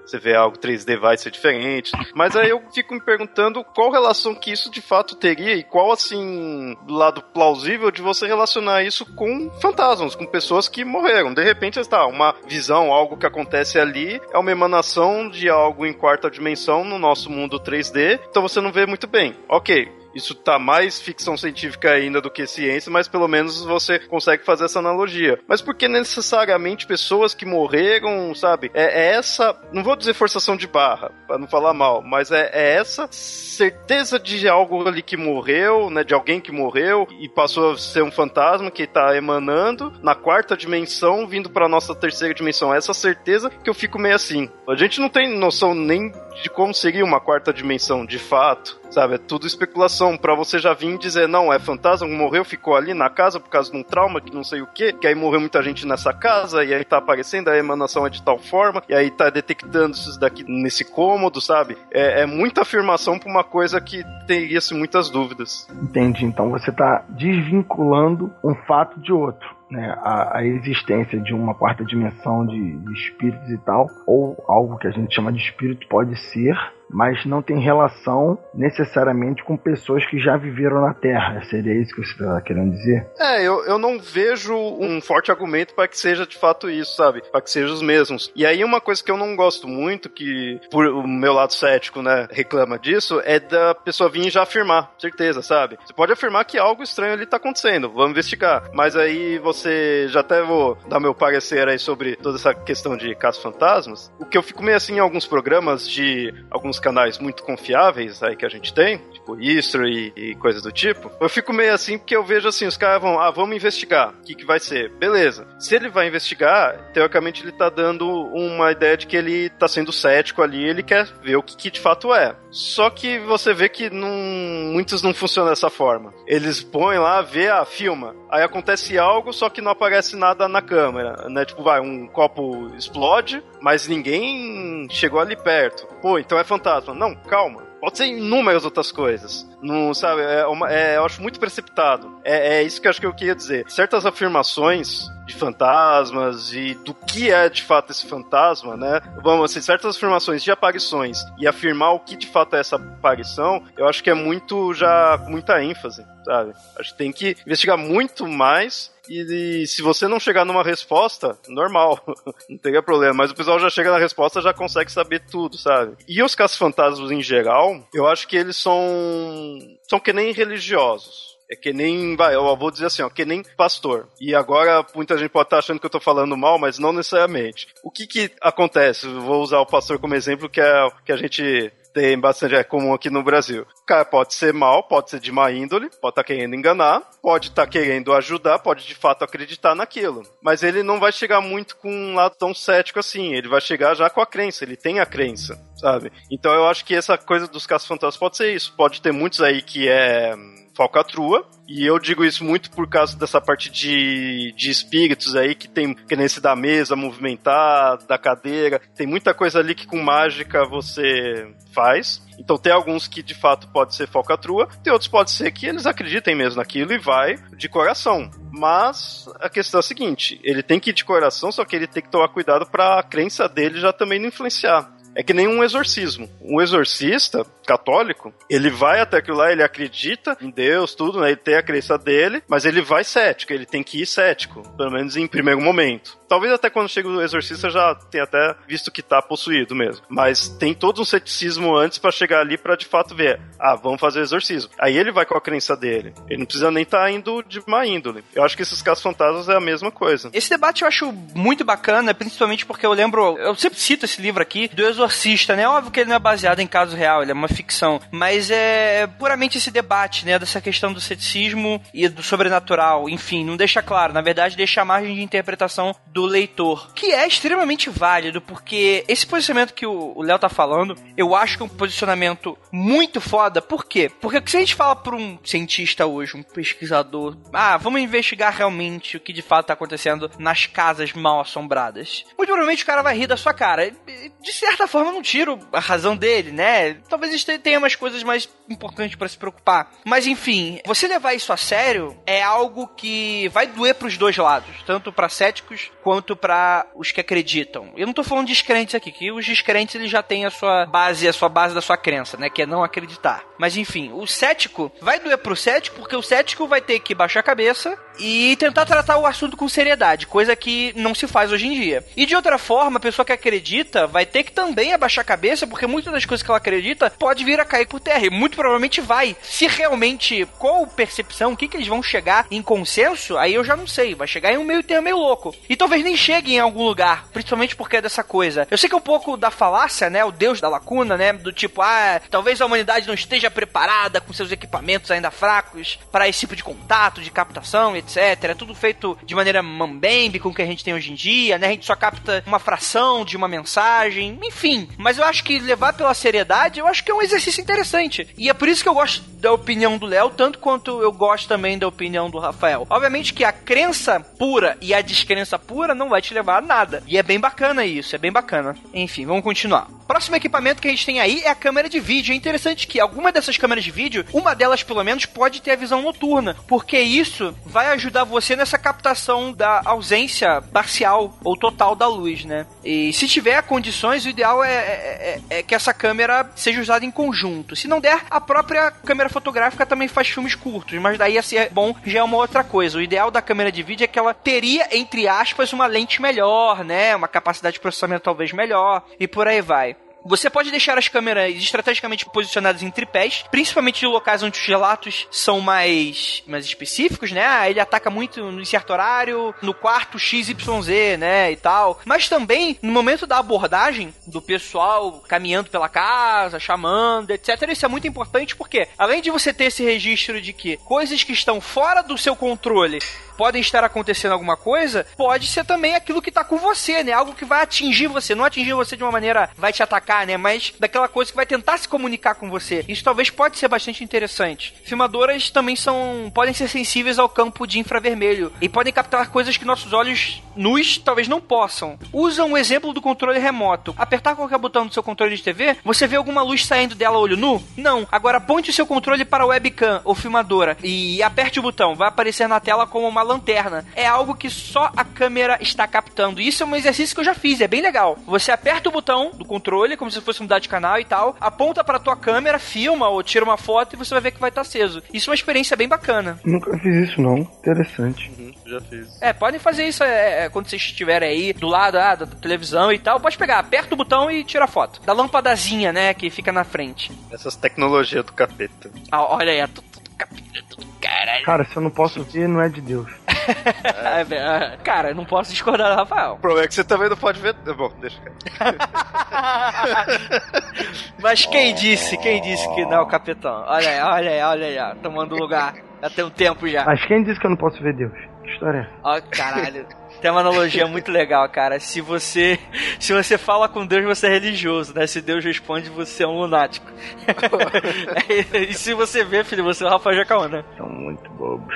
você vê algo 3D vai ser diferente. Mas aí eu fico me perguntando qual relação que isso de fato teria e qual, assim, lado plausível de você relacionar isso com fantasmas, com pessoas que morreram. De repente, está uma visão, algo que acontece ali, é uma emanação de algo em quarta dimensão no nosso mundo 3D, então você não vê muito bem. Ok, isso tá mais ficção científica ainda do que ciência, mas pelo menos você consegue fazer essa analogia. Mas por que necessariamente pessoas que morreram, sabe? É, é essa, não vou dizer forçação de barra, para não falar mal, mas é, é, essa certeza de algo ali que morreu, né? De alguém que morreu e passou a ser um fantasma que tá emanando na quarta dimensão, vindo para nossa terceira dimensão. Essa certeza que eu fico meio assim. A gente não tem noção nem de como seria uma quarta dimensão de fato, sabe? É tudo especulação para você já vir dizer, não, é fantasma, morreu, ficou ali na casa por causa de um trauma que não sei o que, que aí morreu muita gente nessa casa e aí tá aparecendo, a emanação é de tal forma e aí tá detectando isso daqui nesse cômodo, sabe? É, é muita afirmação pra uma coisa que teria-se muitas dúvidas. Entendi, então você tá desvinculando um fato de outro né, a, a, existência de uma quarta dimensão de, de espíritos e tal, ou algo que a gente chama de espírito pode ser mas não tem relação necessariamente com pessoas que já viveram na Terra. Seria isso que você está querendo dizer? É, eu, eu não vejo um forte argumento para que seja de fato isso, sabe? Para que sejam os mesmos. E aí uma coisa que eu não gosto muito, que por o meu lado cético, né, reclama disso, é da pessoa vir já afirmar, certeza, sabe? Você pode afirmar que algo estranho ali tá acontecendo, vamos investigar. Mas aí você já até vou dar meu parecer aí sobre toda essa questão de casos fantasmas. O que eu fico meio assim em alguns programas de alguns alguns canais muito confiáveis aí que a gente tem, tipo History e, coisas do tipo, eu fico meio assim porque eu vejo assim, os caras vão, ah, vamos investigar. O que, que vai ser? Beleza. Se ele vai investigar, teoricamente ele tá dando uma ideia de que ele tá sendo cético ali, ele quer ver o que, que de fato é. Só que você vê que não, muitos não funcionam dessa forma. Eles põem lá, vê, ah, filma. Aí acontece algo, só que não aparece nada na câmera, né? Tipo, vai, um copo explode, mas ninguém chegou ali perto. Pô, então é fantasma. Não, calma. Pode ser inúmeras outras coisas. Não, sabe, é, uma, é eu acho muito precipitado. É, é isso que eu acho que eu queria dizer. Certas afirmações de fantasmas e do que é de fato esse fantasma, né? Vamos assim, certas afirmações de aparições e afirmar o que de fato é essa aparição, eu acho que é muito já muita ênfase, sabe? Acho que tem que investigar muito mais e, e, se você não chegar numa resposta, normal, não teria problema. Mas o pessoal já chega na resposta já consegue saber tudo, sabe? E os caça-fantasmas em geral, eu acho que eles são. são que nem religiosos. É que nem, vai, eu vou dizer assim, ó, que nem pastor. E agora muita gente pode estar achando que eu tô falando mal, mas não necessariamente. O que que acontece? Vou usar o pastor como exemplo, que é que a gente tem bastante é comum aqui no Brasil. O cara pode ser mal, pode ser de má índole, pode estar tá querendo enganar, pode estar tá querendo ajudar, pode de fato acreditar naquilo. Mas ele não vai chegar muito com um lado tão cético assim. Ele vai chegar já com a crença, ele tem a crença, sabe? Então eu acho que essa coisa dos casos fantasmas pode ser isso. Pode ter muitos aí que é falcatrua. E eu digo isso muito por causa dessa parte de, de espíritos aí que tem que nesse da mesa movimentar, da cadeira. Tem muita coisa ali que com mágica você faz. Então tem alguns que de fato pode ser falcatrua, tem outros pode ser que eles acreditem mesmo naquilo e vai de coração. Mas a questão é a seguinte, ele tem que ir de coração, só que ele tem que tomar cuidado para a crença dele já também não influenciar. É que nem um exorcismo. Um exorcista católico, ele vai até aquilo lá, ele acredita em Deus, tudo, né? Ele tem a crença dele, mas ele vai cético, ele tem que ir cético, pelo menos em primeiro momento. Talvez até quando chega o exorcista já tenha até visto que tá possuído mesmo. Mas tem todo um ceticismo antes para chegar ali para de fato ver. Ah, vamos fazer exorcismo. Aí ele vai com a crença dele. Ele não precisa nem estar tá indo de má índole. Eu acho que esses casos fantasmas é a mesma coisa. Esse debate eu acho muito bacana, principalmente porque eu lembro, eu sempre cito esse livro aqui, do Exorcista, né? Óbvio que ele não é baseado em caso real, ele é uma ficção, mas é puramente esse debate, né? Dessa questão do ceticismo e do sobrenatural, enfim, não deixa claro, na verdade deixa a margem de interpretação do leitor, que é extremamente válido, porque esse posicionamento que o Léo tá falando, eu acho que é um posicionamento muito foda, por quê? Porque se a gente fala para um cientista hoje, um pesquisador, ah, vamos investigar realmente o que de fato tá acontecendo nas casas mal assombradas. Muito provavelmente o cara vai rir da sua cara. De certa forma, não tiro a razão dele, né? Talvez tenha umas coisas mais importantes para se preocupar. Mas enfim, você levar isso a sério é algo que vai doer pros dois lados, tanto para céticos quanto para os que acreditam. Eu não tô falando de descrentes aqui, que os descrentes eles já têm a sua base, a sua base da sua crença, né, que é não acreditar. Mas enfim, o cético vai doer pro cético porque o cético vai ter que baixar a cabeça e tentar tratar o assunto com seriedade, coisa que não se faz hoje em dia. E de outra forma, a pessoa que acredita vai ter que também abaixar a cabeça, porque muitas das coisas que ela acredita pode vir a cair por terra, e muito provavelmente vai. Se realmente, qual percepção, o que, que eles vão chegar em consenso, aí eu já não sei, vai chegar em um meio termo meio louco. E talvez nem chegue em algum lugar, principalmente porque é dessa coisa. Eu sei que é um pouco da falácia, né, o deus da lacuna, né, do tipo, ah, talvez a humanidade não esteja preparada com seus equipamentos ainda fracos para esse tipo de contato, de captação, etc. É tudo feito de maneira mambembe com o que a gente tem hoje em dia, né? A gente só capta uma fração de uma mensagem, enfim. Mas eu acho que levar pela seriedade, eu acho que é um exercício interessante. E é por isso que eu gosto da opinião do Léo, tanto quanto eu gosto também da opinião do Rafael. Obviamente que a crença pura e a descrença pura não vai te levar a nada. E é bem bacana isso, é bem bacana. Enfim, vamos continuar. Próximo equipamento que a gente tem aí é a câmera de vídeo. É interessante que alguma dessas câmeras de vídeo, uma delas pelo menos, pode ter a visão noturna, porque isso vai ajudar você nessa captação da ausência parcial ou total da luz, né? E se tiver condições, o ideal é, é, é, é que essa câmera seja usada em conjunto. Se não der, a própria câmera fotográfica também faz filmes curtos, mas daí se é bom já é uma outra coisa. O ideal da câmera de vídeo é que ela teria, entre aspas, uma lente melhor, né? Uma capacidade de processamento talvez melhor e por aí vai. Você pode deixar as câmeras estrategicamente posicionadas em tripés, principalmente em locais onde os relatos são mais, mais específicos, né? Ah, ele ataca muito em certo horário, no quarto XYZ, né? E tal. Mas também, no momento da abordagem do pessoal caminhando pela casa, chamando, etc., isso é muito importante porque, além de você ter esse registro de que coisas que estão fora do seu controle podem estar acontecendo alguma coisa, pode ser também aquilo que tá com você, né? Algo que vai atingir você, não atingir você de uma maneira vai te atacar, né? Mas daquela coisa que vai tentar se comunicar com você. Isso talvez pode ser bastante interessante. Filmadoras também são podem ser sensíveis ao campo de infravermelho e podem captar coisas que nossos olhos nus talvez não possam. Usa um exemplo do controle remoto. Apertar qualquer botão do seu controle de TV, você vê alguma luz saindo dela olho nu? Não. Agora aponte o seu controle para a webcam ou filmadora e aperte o botão. Vai aparecer na tela como uma lanterna. É algo que só a câmera está captando. Isso é um exercício que eu já fiz, é bem legal. Você aperta o botão do controle, como se fosse mudar de canal e tal, aponta para tua câmera, filma ou tira uma foto e você vai ver que vai estar aceso. Isso é uma experiência bem bacana. Nunca fiz isso não. Interessante. Uhum, já fiz. É, podem fazer isso é, é, quando vocês estiverem aí do lado ah, da televisão e tal. Pode pegar, aperta o botão e tira a foto. Da lâmpadazinha, né, que fica na frente. Essas tecnologias do capeta. Ah, olha aí, é tudo caralho. Cara, se eu não posso ver, não é de Deus. É. Cara, eu não posso discordar do Rafael. O problema é que você também não pode ver. Bom, deixa. Mas quem disse, quem disse que não, capitão? Olha aí, olha aí, olha aí, ó, tomando lugar. Já tem um tempo já. Mas quem disse que eu não posso ver Deus? Que história é? Ó, caralho. Tem uma analogia muito legal, cara. Se você se você fala com Deus, você é religioso, né? Se Deus responde, você é um lunático. e se você vê, filho, você é o Rafael Jacaúna. São muito bobos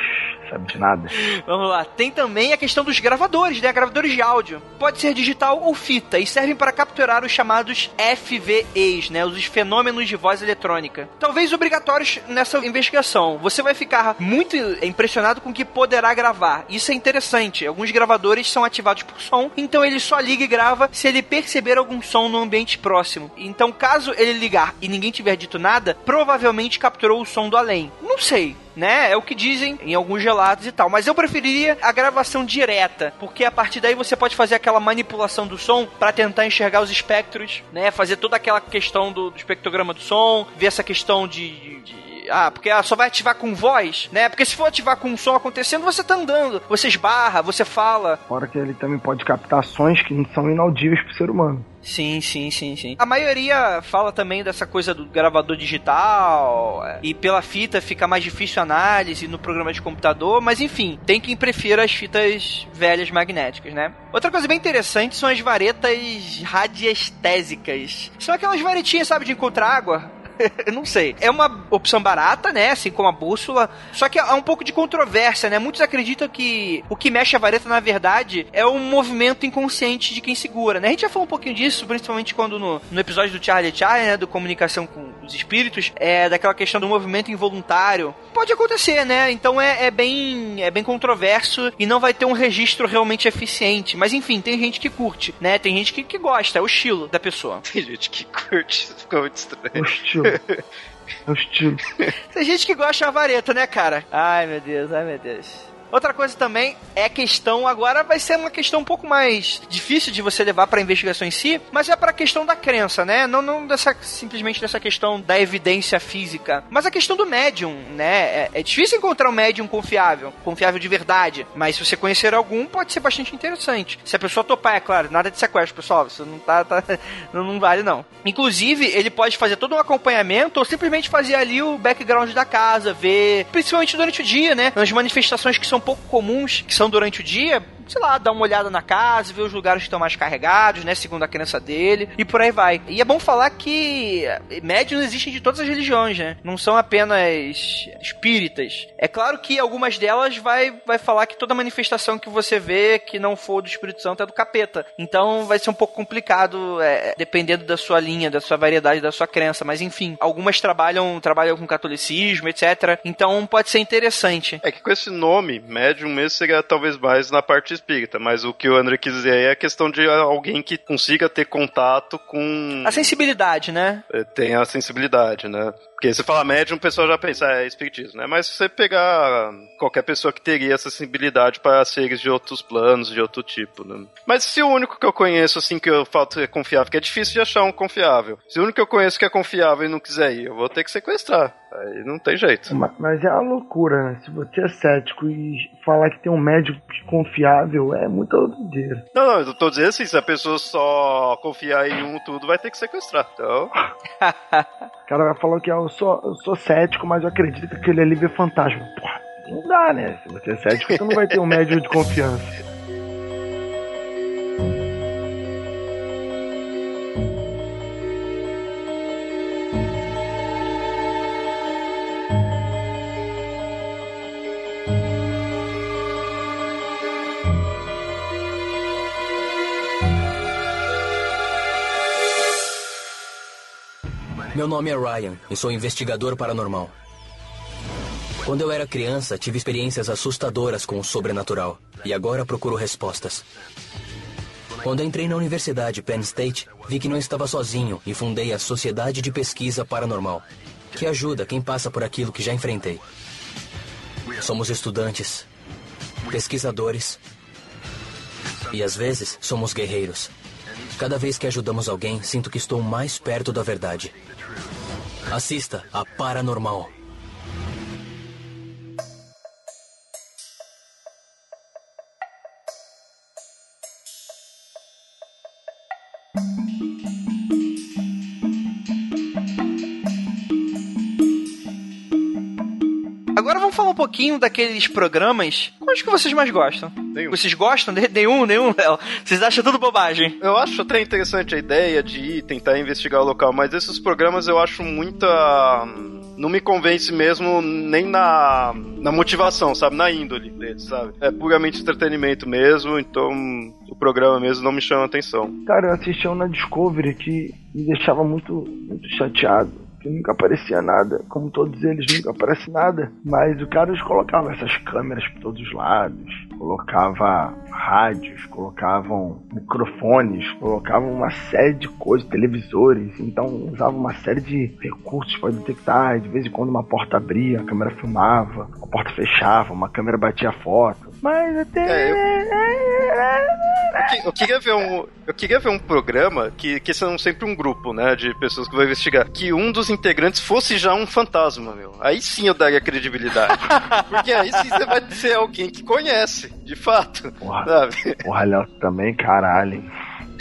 sabe de nada. Vamos lá. Tem também a questão dos gravadores, né? Gravadores de áudio. Pode ser digital ou fita e servem para capturar os chamados FVEs, né? Os fenômenos de voz eletrônica. Talvez obrigatórios nessa investigação. Você vai ficar muito impressionado com o que poderá gravar. Isso é interessante. Alguns gravadores são ativados por som, então ele só liga e grava se ele perceber algum som no ambiente próximo. Então, caso ele ligar e ninguém tiver dito nada, provavelmente capturou o som do além. Não sei né? É o que dizem em alguns relatos e tal. Mas eu preferiria a gravação direta, porque a partir daí você pode fazer aquela manipulação do som para tentar enxergar os espectros, né? Fazer toda aquela questão do, do espectrograma do som, ver essa questão de, de ah, porque só vai ativar com voz, né? Porque se for ativar com som acontecendo, você tá andando, você esbarra, você fala. Fora que ele também pode captar sons que não são inaudíveis pro ser humano. Sim, sim, sim, sim. A maioria fala também dessa coisa do gravador digital é, e pela fita fica mais difícil a análise no programa de computador, mas enfim, tem quem prefira as fitas velhas magnéticas, né? Outra coisa bem interessante são as varetas radiestésicas. São aquelas varetinhas, sabe, de encontrar água eu não sei. É uma opção barata, né? Assim como a bússola. Só que há um pouco de controvérsia, né? Muitos acreditam que o que mexe a vareta, na verdade, é um movimento inconsciente de quem segura, né? A gente já falou um pouquinho disso, principalmente quando no, no episódio do Charlie Charlie, né? Do comunicação com os espíritos, é daquela questão do movimento involuntário. Pode acontecer, né? Então é, é bem é bem controverso e não vai ter um registro realmente eficiente. Mas enfim, tem gente que curte, né? Tem gente que, que gosta, é o estilo da pessoa. Tem gente que curte, ficou muito estranho. O estilo. É o estilo. Tem gente que gosta de uma vareta, né, cara? Ai, meu Deus, ai, meu Deus. Outra coisa também é questão, agora vai ser uma questão um pouco mais difícil de você levar para investigação em si, mas é para a questão da crença, né? Não, não dessa, simplesmente dessa questão da evidência física, mas a questão do médium, né? É, é difícil encontrar um médium confiável, confiável de verdade, mas se você conhecer algum, pode ser bastante interessante. Se a pessoa topar, é claro, nada de sequestro, pessoal, isso não tá, tá não, não vale não. Inclusive, ele pode fazer todo um acompanhamento ou simplesmente fazer ali o background da casa, ver, principalmente durante o dia, né? Nas manifestações que são pouco comuns, que são durante o dia, sei lá, dar uma olhada na casa, ver os lugares que estão mais carregados, né? Segundo a crença dele, e por aí vai. E é bom falar que médiums existem de todas as religiões, né? Não são apenas espíritas. É claro que algumas delas vai, vai falar que toda manifestação que você vê que não for do Espírito Santo é do capeta. Então vai ser um pouco complicado, é, dependendo da sua linha, da sua variedade, da sua crença. Mas enfim, algumas trabalham, trabalham com catolicismo, etc. Então pode ser interessante. É que com esse nome, médium mesmo seria talvez mais na parte espírita, mas o que o André quis dizer é a questão de alguém que consiga ter contato com. A sensibilidade, né? É, tem a sensibilidade, né? Porque você fala médium, o pessoal já pensa, é espiritismo, né? Mas se você pegar qualquer pessoa que teria essa sensibilidade para seres de outros planos, de outro tipo, né? Mas se o único que eu conheço, assim, que eu falo que é confiável, que é difícil de achar um confiável. Se o único que eu conheço que é confiável e não quiser ir, eu vou ter que sequestrar. Aí não tem jeito. Mas, mas é uma loucura, né? Se você é cético e falar que tem um médico confiável, é muita doideira. Não, não, eu tô dizendo assim, se a pessoa só confiar em um tudo, vai ter que sequestrar. Então... o cara falar que eu sou, eu sou cético, mas eu acredito que aquele ali vê fantasma. Porra, não dá, né? Se você é cético, você não vai ter um médico de confiança. Nome é Ryan e sou investigador paranormal. Quando eu era criança, tive experiências assustadoras com o sobrenatural e agora procuro respostas. Quando entrei na Universidade Penn State, vi que não estava sozinho e fundei a Sociedade de Pesquisa Paranormal, que ajuda quem passa por aquilo que já enfrentei. Somos estudantes, pesquisadores e às vezes somos guerreiros. Cada vez que ajudamos alguém, sinto que estou mais perto da verdade. Assista a Paranormal. Agora vamos falar um pouquinho daqueles programas. Quais que vocês mais gostam? Nenhum. Vocês gostam? de- Nenhum, nenhum, Léo. Vocês acham tudo bobagem? Eu acho até interessante a ideia de ir tentar investigar o local, mas esses programas eu acho muita. Não me convence mesmo nem na, na motivação, sabe? Na índole deles, sabe? É puramente entretenimento mesmo, então o programa mesmo não me chama atenção. Cara, eu assisti um na Discovery que me deixava muito, muito chateado. Que nunca aparecia nada. Como todos eles, nunca aparece nada. Mas o cara eles colocavam essas câmeras por todos os lados, colocava rádios, colocavam microfones, colocavam uma série de coisas, televisores, então usava uma série de recursos para detectar. De vez em quando uma porta abria, a câmera filmava, a porta fechava, uma câmera batia foto. Mas até. É, eu... eu, queria ver um, eu queria ver um programa que, que são sempre um grupo, né, de pessoas que vão investigar, que um dos integrantes fosse já um fantasma, meu. Aí sim eu daria credibilidade. Porque aí sim você vai ser alguém que conhece, de fato. Porra, sabe? porra Léo, também, caralho.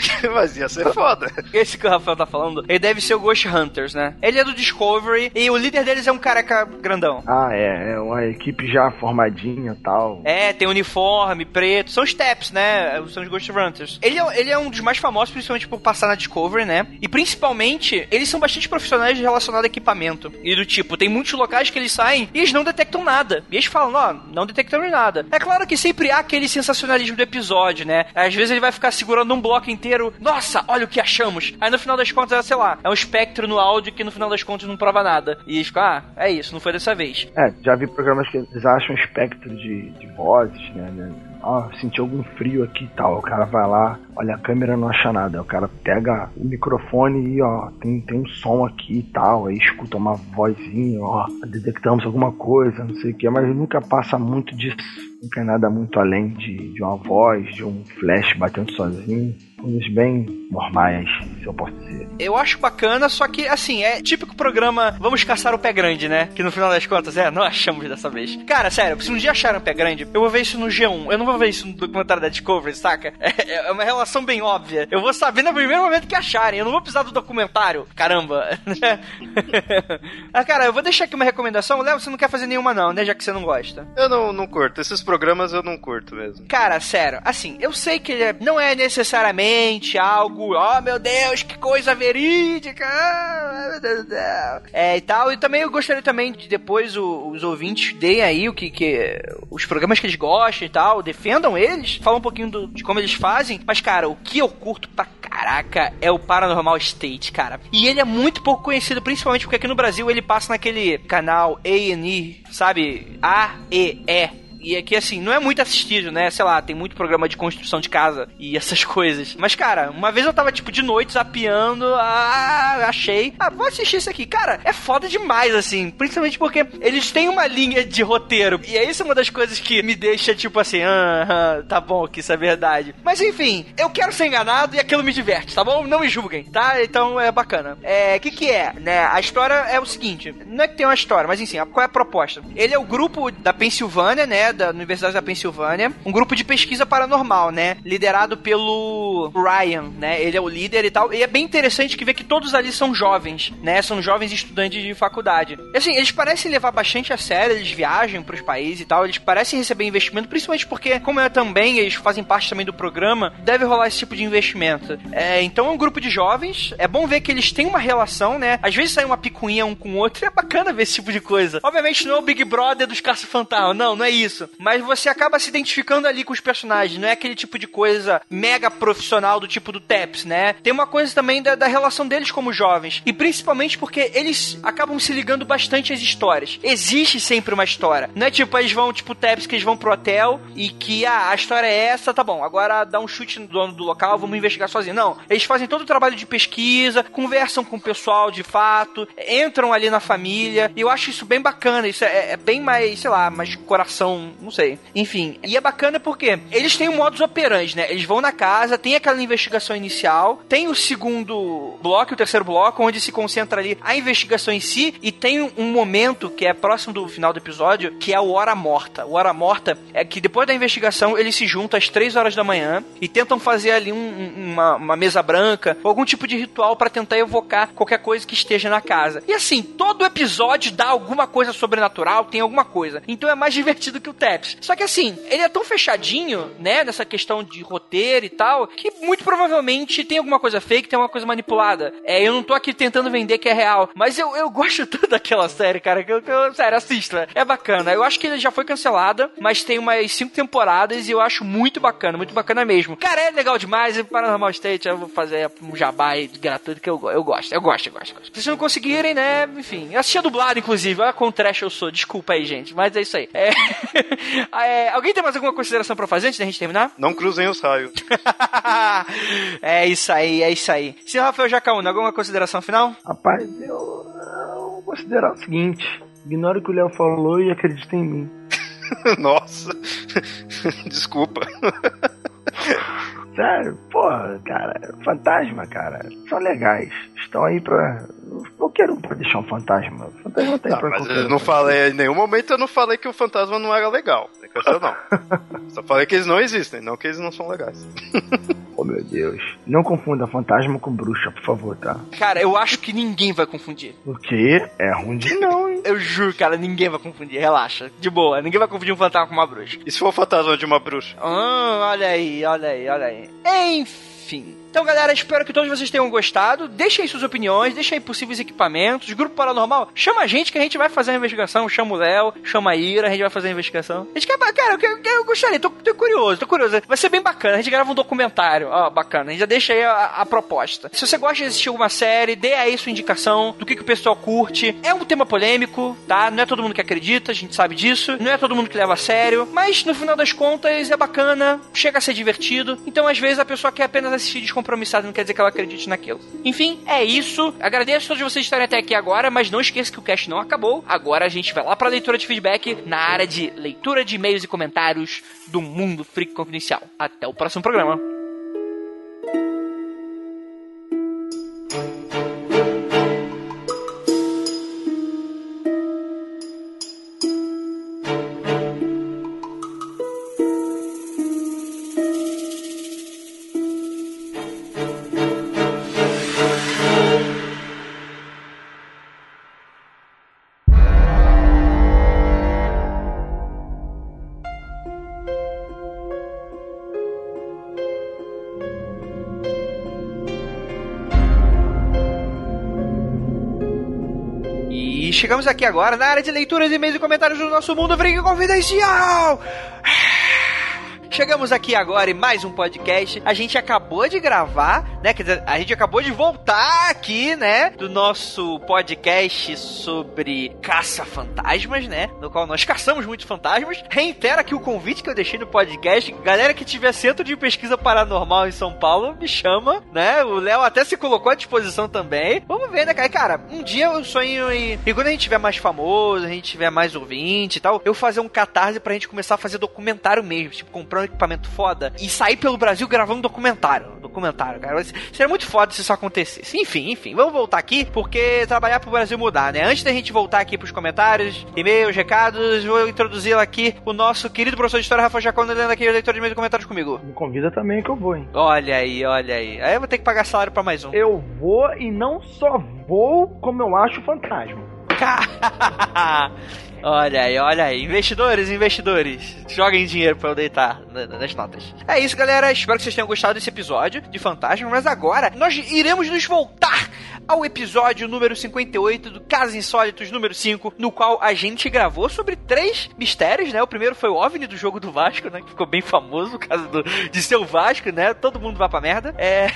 Mas ia ser foda. Esse que o Rafael tá falando, ele deve ser o Ghost Hunters, né? Ele é do Discovery e o líder deles é um careca grandão. Ah, é. É uma equipe já formadinha e tal. É, tem uniforme, preto. São Steps, né? São os Ghost Hunters. Ele é, ele é um dos mais famosos, principalmente por passar na Discovery, né? E principalmente, eles são bastante profissionais relacionados a equipamento. E do tipo, tem muitos locais que eles saem e eles não detectam nada. E eles falam, ó, não detectamos nada. É claro que sempre há aquele sensacionalismo do episódio, né? Às vezes ele vai ficar segurando um bloco inteiro inteiro. Nossa, olha o que achamos. Aí no final das contas, é, sei lá, é um espectro no áudio que no final das contas não prova nada. E eles ficam, ah, é isso, não foi dessa vez. É, já vi programas que eles acham espectro de, de vozes, né? né? Ó, oh, senti algum frio aqui e tal. O cara vai lá, olha a câmera não acha nada. O cara pega o microfone e ó, tem, tem um som aqui e tal. Aí escuta uma vozinha, ó, detectamos alguma coisa, não sei o que, mas nunca passa muito disso. Nunca é nada muito além de, de uma voz, de um flash batendo sozinho coisas bem normais, se eu posso dizer. Eu acho bacana, só que, assim, é típico programa Vamos Caçar o Pé Grande, né? Que no final das contas, é, não achamos dessa vez. Cara, sério, se um dia acharam o Pé Grande, eu vou ver isso no G1. Eu não vou ver isso no documentário da Discovery, saca? É, é uma relação bem óbvia. Eu vou saber no primeiro momento que acharem. Eu não vou precisar do documentário. Caramba. ah, cara, eu vou deixar aqui uma recomendação. Léo, você não quer fazer nenhuma não, né? Já que você não gosta. Eu não, não curto. Esses programas eu não curto mesmo. Cara, sério. Assim, eu sei que é, não é necessariamente algo, oh meu Deus, que coisa verídica, oh, meu Deus do céu. É, e tal, e também eu gostaria também que depois o, os ouvintes deem aí o que, que, os programas que eles gostam e tal, defendam eles, falam um pouquinho do, de como eles fazem, mas cara, o que eu curto pra caraca é o Paranormal State, cara. E ele é muito pouco conhecido, principalmente porque aqui no Brasil ele passa naquele canal A&E, sabe? A-E-E e aqui, assim, não é muito assistido, né? Sei lá, tem muito programa de construção de casa e essas coisas. Mas, cara, uma vez eu tava, tipo, de noite zapeando, ah, achei, ah, vou assistir isso aqui. Cara, é foda demais, assim. Principalmente porque eles têm uma linha de roteiro. E é isso uma das coisas que me deixa, tipo assim, ah tá bom, que isso é verdade. Mas, enfim, eu quero ser enganado e aquilo me diverte, tá bom? Não me julguem, tá? Então é bacana. É, o que que é, né? A história é o seguinte, não é que tem uma história, mas, enfim, qual é a proposta? Ele é o grupo da Pensilvânia, né? Da Universidade da Pensilvânia, um grupo de pesquisa paranormal, né? Liderado pelo Ryan, né? Ele é o líder e tal. E é bem interessante que vê que todos ali são jovens, né? São jovens estudantes de faculdade. E assim, eles parecem levar bastante a sério, eles viajam para os países e tal, eles parecem receber investimento, principalmente porque, como é também, eles fazem parte também do programa, deve rolar esse tipo de investimento. É, então é um grupo de jovens, é bom ver que eles têm uma relação, né? Às vezes sai uma picuinha um com o outro, e é bacana ver esse tipo de coisa. Obviamente não é o Big Brother dos caça-fantasma, não, não é isso isso. Mas você acaba se identificando ali com os personagens. Não é aquele tipo de coisa mega profissional do tipo do Taps, né? Tem uma coisa também da, da relação deles como jovens. E principalmente porque eles acabam se ligando bastante às histórias. Existe sempre uma história. Não é tipo, eles vão, tipo, Taps, que eles vão pro hotel e que, ah, a história é essa, tá bom. Agora dá um chute no dono do local, vamos investigar sozinho. Não. Eles fazem todo o trabalho de pesquisa, conversam com o pessoal de fato, entram ali na família. E eu acho isso bem bacana. Isso é, é bem mais, sei lá, mais coração não, sei. Enfim, e é bacana porque eles têm um modus operandi, né? Eles vão na casa, tem aquela investigação inicial, tem o segundo bloco, o terceiro bloco, onde se concentra ali a investigação em si, e tem um momento que é próximo do final do episódio, que é o Hora Morta. O Hora Morta é que depois da investigação eles se juntam às três horas da manhã e tentam fazer ali um, uma, uma, mesa branca, algum tipo de ritual para tentar evocar qualquer coisa que esteja na casa. E assim, todo episódio dá alguma coisa sobrenatural, tem alguma coisa. Então é mais divertido que o Taps. Só que assim, ele é tão fechadinho, né, nessa questão de roteiro e tal, que muito provavelmente tem alguma coisa fake, tem alguma coisa manipulada. É, eu não tô aqui tentando vender que é real, mas eu, eu gosto tanto daquela série, cara, que eu, que eu sério, assista. É bacana. Eu acho que já foi cancelada, mas tem umas cinco temporadas e eu acho muito bacana, muito bacana mesmo. Cara, é legal demais. E Paranormal State, eu vou fazer um jabá gratuito que eu, eu gosto, eu gosto, eu gosto, eu gosto. Se vocês não conseguirem, né, enfim. Eu assisti a dublado, inclusive. Olha quão trash eu sou. Desculpa aí, gente, mas é isso aí. É... é, alguém tem mais alguma consideração pra fazer antes da gente terminar? Não cruzem os raios. é isso aí, é isso aí. Senhor Rafael Jacaúna, alguma consideração final? Rapaz, eu, eu vou considerar o seguinte: ignore o que o Léo falou e acredite em mim. Nossa. Desculpa. Sério, porra, cara, fantasma, cara, são legais. Estão aí pra. Qualquer um pode deixar um fantasma. O fantasma tem Não, pra mas eu não falei, em nenhum momento eu não falei que o fantasma não era legal. Não. Só falei que eles não existem, não que eles não são legais. Oh meu Deus. Não confunda fantasma com bruxa, por favor, tá? Cara, eu acho que ninguém vai confundir. Porque é ruim de não, hein? Eu juro, cara, ninguém vai confundir. Relaxa. De boa. Ninguém vai confundir um fantasma com uma bruxa. E se for o fantasma de uma bruxa? Ah, olha aí, olha aí, olha aí. Enfim. Então, galera, espero que todos vocês tenham gostado. Deixem aí suas opiniões, deixem aí possíveis equipamentos. Grupo Paranormal, chama a gente que a gente vai fazer a investigação. Chama o Léo, chama a Ira, a gente vai fazer a investigação. A gente quer, cara, eu, eu, gostaria, tô, tô curioso, tô curioso. Vai ser bem bacana. A gente grava um documentário. Ó, bacana. A gente já deixa aí a, a proposta. Se você gosta de assistir alguma série, dê aí sua indicação do que, que o pessoal curte. É um tema polêmico, tá? Não é todo mundo que acredita, a gente sabe disso. Não é todo mundo que leva a sério. Mas no final das contas é bacana, chega a ser divertido. Então, às vezes, a pessoa quer apenas assistir descompromissado, não quer dizer que ela acredite naquilo. Enfim, é isso. Agradeço a todos vocês estarem até aqui agora, mas não esqueça que o cast não acabou. Agora a gente vai lá pra leitura de feedback na área de leitura de e-mails e comentários do Mundo Freak Confidencial. Até o próximo programa. Chegamos aqui agora na área de leituras, e-mails e comentários do nosso Mundo Freak Confidencial. Chegamos aqui agora em mais um podcast. A gente acabou de gravar, né? Quer dizer, a gente acabou de voltar aqui, né? Do nosso podcast sobre caça-fantasmas, né? No qual nós caçamos muitos fantasmas. Reitero aqui o convite que eu deixei no podcast. Galera que tiver centro de pesquisa paranormal em São Paulo, me chama, né? O Léo até se colocou à disposição também. Vamos ver, né, cara? Cara, um dia eu sonho em. E quando a gente tiver mais famoso, a gente tiver mais ouvinte e tal, eu fazer um catarse pra gente começar a fazer documentário mesmo. Tipo, comprar um equipamento foda e sair pelo Brasil gravando documentário. Documentário, cara. Seria muito foda se isso acontecesse. Enfim, enfim. Vamos voltar aqui, porque trabalhar pro Brasil mudar, né? Antes da gente voltar aqui pros comentários, e-mails, recados, vou introduzir aqui o nosso querido professor de história, Rafa Jacona, lendo aqui o leitor de e-mails e comentários comigo. Me convida também que eu vou, hein? Olha aí, olha aí. Aí eu vou ter que pagar salário pra mais um. Eu vou e não só vou como eu acho fantasma. Olha aí, olha aí. Investidores, investidores. Joguem dinheiro pra eu deitar na- na- nas notas. É isso, galera. Espero que vocês tenham gostado desse episódio de Fantasma. Mas agora nós iremos nos voltar ao episódio número 58 do Casos Insólitos número 5, no qual a gente gravou sobre três mistérios, né? O primeiro foi o OVNI do jogo do Vasco, né? Que ficou bem famoso, o caso do, de ser o Vasco, né? Todo mundo vai pra merda. É...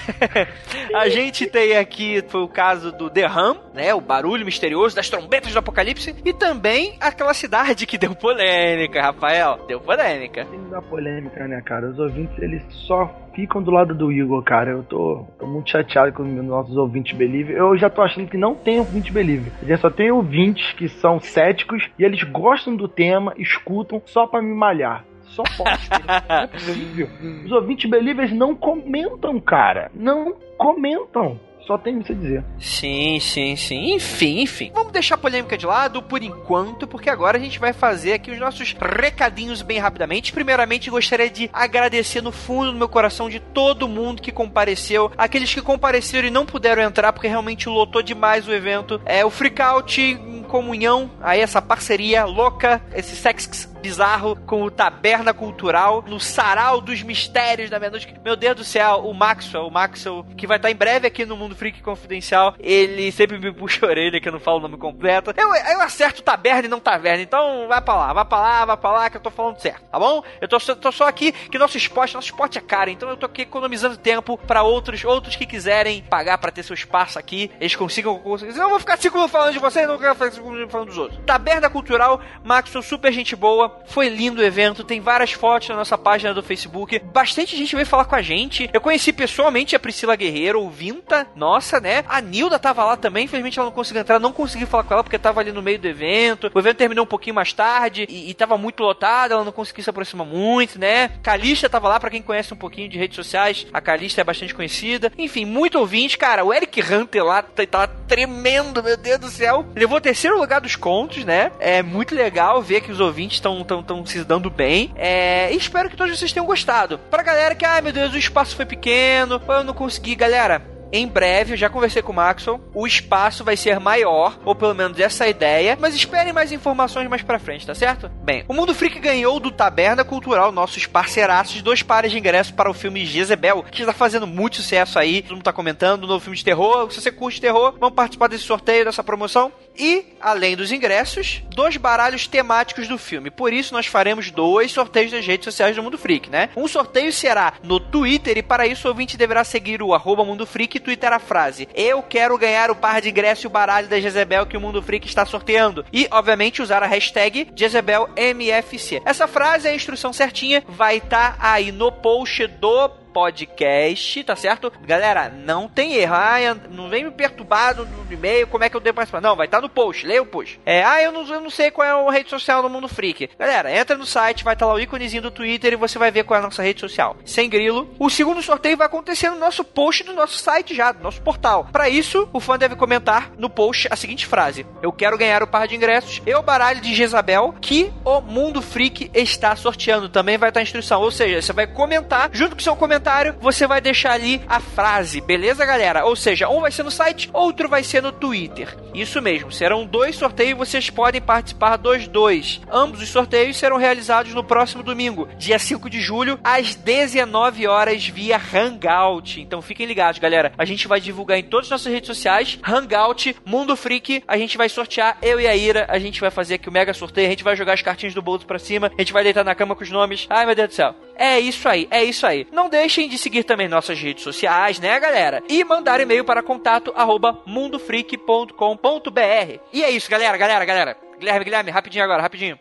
a gente tem aqui, foi o caso do The Ram, né? O barulho misterioso das trombetas do apocalipse. E também aquela cidade que deu polêmica, Rafael. Deu polêmica. Dar polêmica, né, cara? Os ouvintes, eles só ficam do lado do Igor, cara. Eu tô, tô muito chateado com os nossos ouvintes believer. Eu já tô achando que não tem ouvinte believer. Já só tem ouvintes que são céticos e eles gostam do tema, escutam só pra me malhar. Só pode. Não é possível. Os ouvintes believers não comentam, cara. Não comentam. Só tem isso a dizer. Sim, sim, sim. Enfim, enfim. Vamos deixar a polêmica de lado por enquanto, porque agora a gente vai fazer aqui os nossos recadinhos bem rapidamente. Primeiramente, gostaria de agradecer no fundo do meu coração de todo mundo que compareceu. Aqueles que compareceram e não puderam entrar porque realmente lotou demais o evento. É, o Freakout comunhão, aí essa parceria louca, esse sex bizarro com o Taberna Cultural no Sarau dos Mistérios da Meia-Noite. Meu Deus do céu, o Maxwell, o Maxwell, que vai estar em breve aqui no Mundo Freak Confidencial, ele sempre me puxa a orelha que eu não falo o nome completo. Eu, eu acerto Taberna e não Taverna, então vai pra lá, vai pra lá, vai pra lá, que eu tô falando certo, tá bom? Eu tô, tô só aqui que nosso esporte, nosso esporte é caro, então eu tô aqui economizando tempo para outros, outros que quiserem pagar para ter seu espaço aqui, eles consigam. consigam eu vou ficar cinco minutos falando de vocês, não quero ficar cinco minutos falando dos outros. Taberna Cultural, Maxwell, super gente boa, foi lindo o evento, tem várias fotos na nossa página do Facebook. Bastante gente veio falar com a gente. Eu conheci pessoalmente a Priscila Guerreiro, o Vinta, nossa, né? A Nilda tava lá também, infelizmente ela não conseguiu entrar, não consegui falar com ela porque tava ali no meio do evento. O evento terminou um pouquinho mais tarde e, e tava muito lotado, ela não conseguiu se aproximar muito, né? Calista tava lá, para quem conhece um pouquinho de redes sociais, a Calista é bastante conhecida. Enfim, muito ouvinte, cara. O Eric Hunter lá tá, tremendo, meu Deus do céu. Levou o terceiro lugar dos contos, né? É muito legal ver que os ouvintes estão tão, tão se dando bem. É, e espero que todos vocês tenham gostado. Pra galera que, ai ah, meu Deus, o espaço foi pequeno, eu não consegui, galera em breve, eu já conversei com o Maxwell, o espaço vai ser maior, ou pelo menos essa ideia, mas esperem mais informações mais pra frente, tá certo? Bem, o Mundo Freak ganhou do Taberna Cultural, nossos parceiraços, dois pares de ingressos para o filme Jezebel, que está fazendo muito sucesso aí, todo mundo tá comentando, novo filme de terror, se você curte terror, vamos participar desse sorteio, dessa promoção. E, além dos ingressos, dois baralhos temáticos do filme. Por isso, nós faremos dois sorteios nas redes sociais do Mundo Freak, né? Um sorteio será no Twitter, e para isso o ouvinte deverá seguir o arroba Mundo Freak Twitter a frase: Eu quero ganhar o par de ingresso e o baralho da Jezebel que o Mundo Freak está sorteando. E, obviamente, usar a hashtag JezebelMFC. Essa frase é a instrução certinha, vai estar tá aí no post do podcast, tá certo? Galera, não tem erro. Ah, não vem me perturbar no, e-mail, como é que eu devo participar? Não, vai estar tá no post, leia o post. É, ah, eu não, eu não sei qual é a rede social do Mundo Freak. Galera, entra no site, vai estar tá lá o íconezinho do Twitter e você vai ver qual é a nossa rede social. Sem grilo. O segundo sorteio vai acontecer no nosso post do nosso site já, do nosso portal. Para isso, o fã deve comentar no post a seguinte frase: Eu quero ganhar o par de ingressos e o baralho de Jezabel que o Mundo Freak está sorteando. Também vai estar a instrução. Ou seja, você vai comentar junto com o seu comentário comentário, você vai deixar ali a frase, beleza, galera? Ou seja, um vai ser no site, outro vai ser no Twitter. Isso mesmo, serão dois sorteios, vocês podem participar dos dois. Ambos os sorteios serão realizados no próximo domingo, dia 5 de julho, às 19 horas via Hangout. Então fiquem ligados, galera. A gente vai divulgar em todas as nossas redes sociais, Hangout, Mundo Freak, a gente vai sortear eu e a Ira, a gente vai fazer aqui o mega sorteio, a gente vai jogar as cartinhas do bolso para cima, a gente vai deitar na cama com os nomes. Ai, meu Deus do céu. É isso aí, é isso aí. Não deixem de seguir também nossas redes sociais, né, galera? E mandar e-mail para contato arroba mundofreak.com.br. E é isso, galera, galera, galera. Guilherme, Guilherme, rapidinho agora, rapidinho.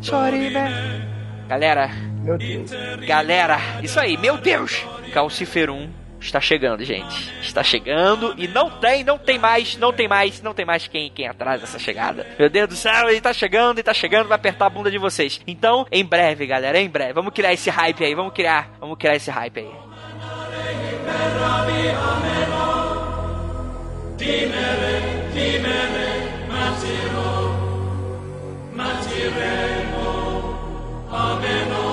Sorry, man. Galera. Meu Deus. Galera, isso aí, meu Deus. Calciferum está chegando, gente. Está chegando e não tem, não tem mais, não tem mais, não tem mais quem, quem atrasa essa chegada. Meu Deus do céu, ele está chegando, ele está chegando, vai apertar a bunda de vocês. Então, em breve, galera, em breve. Vamos criar esse hype aí, vamos criar, vamos criar esse hype aí. Ameno.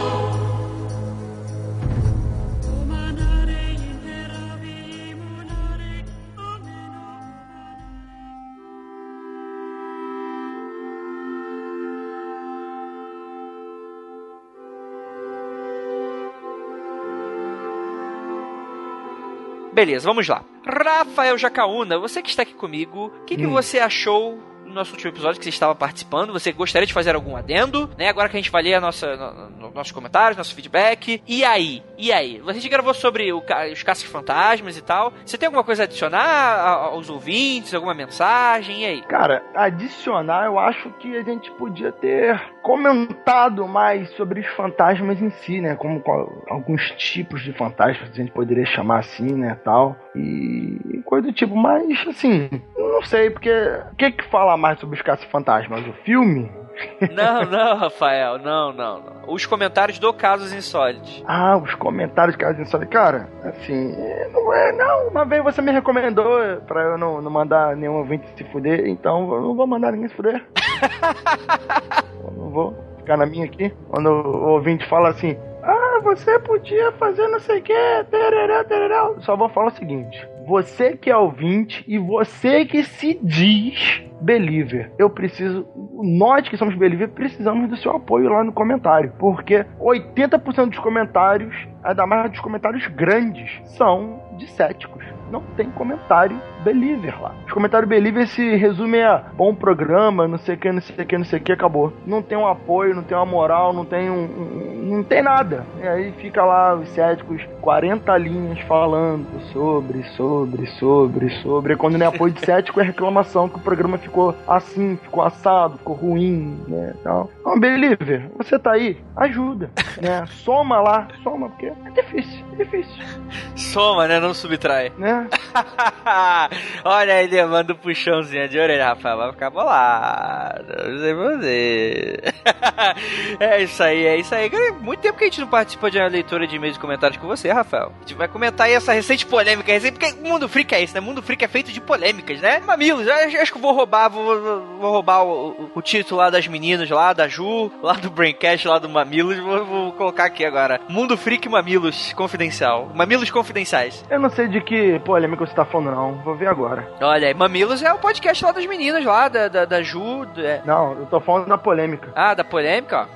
Beleza, vamos lá. Rafael Jacaúna, você que está aqui comigo, o que, hum. que você achou no nosso último episódio que você estava participando. Você gostaria de fazer algum adendo, né? Agora que a gente vai ler a nossa, no, no, nossos comentários, nosso feedback. E aí? E aí? A gente gravou sobre o, os caças fantasmas e tal. Você tem alguma coisa a adicionar aos ouvintes? Alguma mensagem? E aí? Cara, adicionar, eu acho que a gente podia ter comentado mais sobre os fantasmas em si, né? Como alguns tipos de fantasmas a gente poderia chamar assim, né? Tal. E coisa do tipo, mas assim, não sei, porque o que que fala mais sobre os caça-fantasmas? O filme? Não, não, Rafael, não, não, não. Os comentários do Casos Insólitos. Ah, os comentários do Casos Insólitos. Cara, assim, não é, não. Uma vez você me recomendou pra eu não, não mandar nenhum ouvinte se fuder, então eu não vou mandar ninguém se fuder. eu não vou ficar na minha aqui. Quando o ouvinte fala assim, ah, você podia fazer não sei o que, tereré, tereré. Só vou falar o seguinte, você que é ouvinte e você que se diz believer. Eu preciso, nós que somos believer, precisamos do seu apoio lá no comentário, porque 80% dos comentários, ainda mais dos comentários grandes, são de céticos. Não tem comentário believer lá. Os comentários believer se resumem a bom programa, não sei o que, não sei o que, não sei o que, acabou. Não tem um apoio, não tem uma moral, não tem um, um não tem nada. E aí fica lá os céticos 40 linhas falando sobre, sobre, sobre, sobre. E quando não é apoio de cético é reclamação que o programa ficou assim, ficou assado, ficou ruim, né? Então, então believer, você tá aí, ajuda, né? Soma lá, soma, porque é difícil, é difícil. Soma, né? Não subtrai. Né? Olha ele manda um puxãozinho de orelha, Rafael. Vai ficar bolado. Não sei você. é isso aí, é isso aí. Muito tempo que a gente não participa de uma leitura de e-mails e comentários com você, Rafael. A gente vai comentar aí essa recente polêmica. Recente, porque o Mundo Freak é isso, né? O Mundo Freak é feito de polêmicas, né? Mamilos, acho, que eu vou roubar, vou, vou roubar o, o, o, título lá das meninas lá, da Ju, lá do Braincast, lá do Mamilos. Vou, vou colocar aqui agora. Mundo Freak Mamilos Confidencial. Mamilos Confidenciais. Eu não sei de que polêmica você tá falando, não. Vou ver agora. Olha aí, Mamilos é o podcast lá das meninas lá, da, da, da Ju. É... Não, eu tô falando da polêmica. Ah, da polêmica?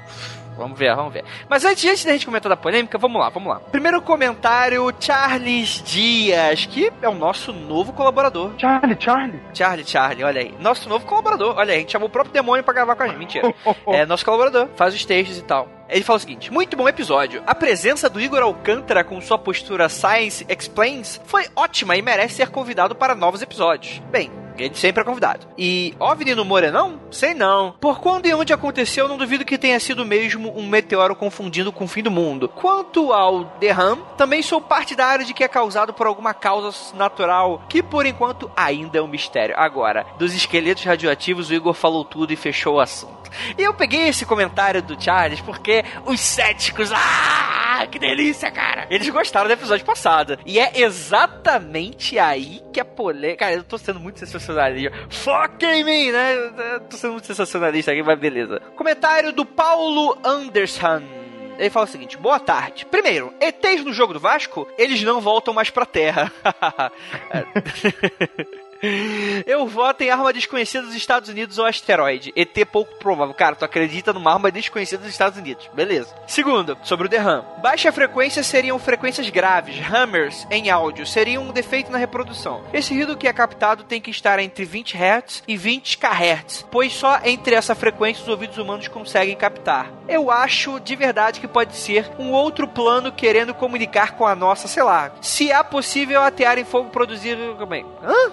Vamos ver, vamos ver. Mas antes, antes da gente comentar da polêmica, vamos lá, vamos lá. Primeiro comentário, Charles Dias, que é o nosso novo colaborador. Charlie, Charlie. Charlie, Charlie, olha aí. Nosso novo colaborador. Olha aí, a gente chamou o próprio demônio pra gravar com a gente. Mentira. é nosso colaborador, faz os textos e tal. Ele fala o seguinte: muito bom episódio. A presença do Igor Alcântara com sua postura Science Explains foi ótima e merece ser convidado para novos episódios. Bem, ele sempre é convidado. E OVNI no Morenão? Sei não. Por quando e onde aconteceu, não duvido que tenha sido mesmo um meteoro confundindo com o fim do mundo. Quanto ao Derram, também sou partidário de que é causado por alguma causa natural, que por enquanto ainda é um mistério. Agora, dos esqueletos radioativos, o Igor falou tudo e fechou o assunto. E eu peguei esse comentário do Charles porque os céticos, ah, que delícia, cara! Eles gostaram do episódio passado. E é exatamente aí que a polêmica. Cara, eu tô sendo muito sensacionalista. Fuck em mim, né? Tô sendo muito sensacionalista aqui, mas beleza. Comentário do Paulo Anderson. Ele fala o seguinte: boa tarde. Primeiro, ETs no jogo do Vasco, eles não voltam mais pra terra. Eu voto em arma desconhecida dos Estados Unidos ou asteroide. ET pouco provável. Cara, tu acredita numa arma desconhecida dos Estados Unidos. Beleza. Segundo, sobre o DRAM. Baixa frequência seriam frequências graves, hammers, em áudio. Seriam um defeito na reprodução. Esse ruído que é captado tem que estar entre 20 Hz e 20 kHz, pois só entre essa frequência os ouvidos humanos conseguem captar. Eu acho de verdade que pode ser um outro plano querendo comunicar com a nossa, sei lá. Se é possível atear em fogo produzido. Como Hã?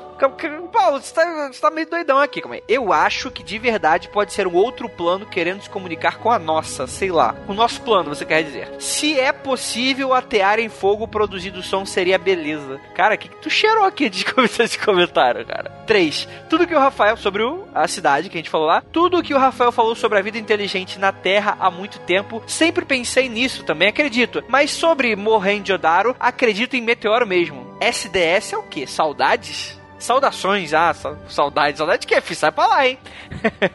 Paulo, você tá, você tá meio doidão aqui, como é? Eu acho que de verdade pode ser um outro plano querendo se comunicar com a nossa, sei lá. O nosso plano, você quer dizer. Se é possível atear em fogo produzido som, seria beleza. Cara, o que, que tu cheirou aqui de esse comentário, cara? 3. Tudo que o Rafael, sobre o, a cidade que a gente falou lá, tudo que o Rafael falou sobre a vida inteligente na Terra há muito tempo, sempre pensei nisso também, acredito. Mas sobre Mohenjo-Daro, acredito em meteoro mesmo. SDS é o quê? Saudades? Saudações, ah, saudade, saudade de que, filho? Sai pra lá, hein?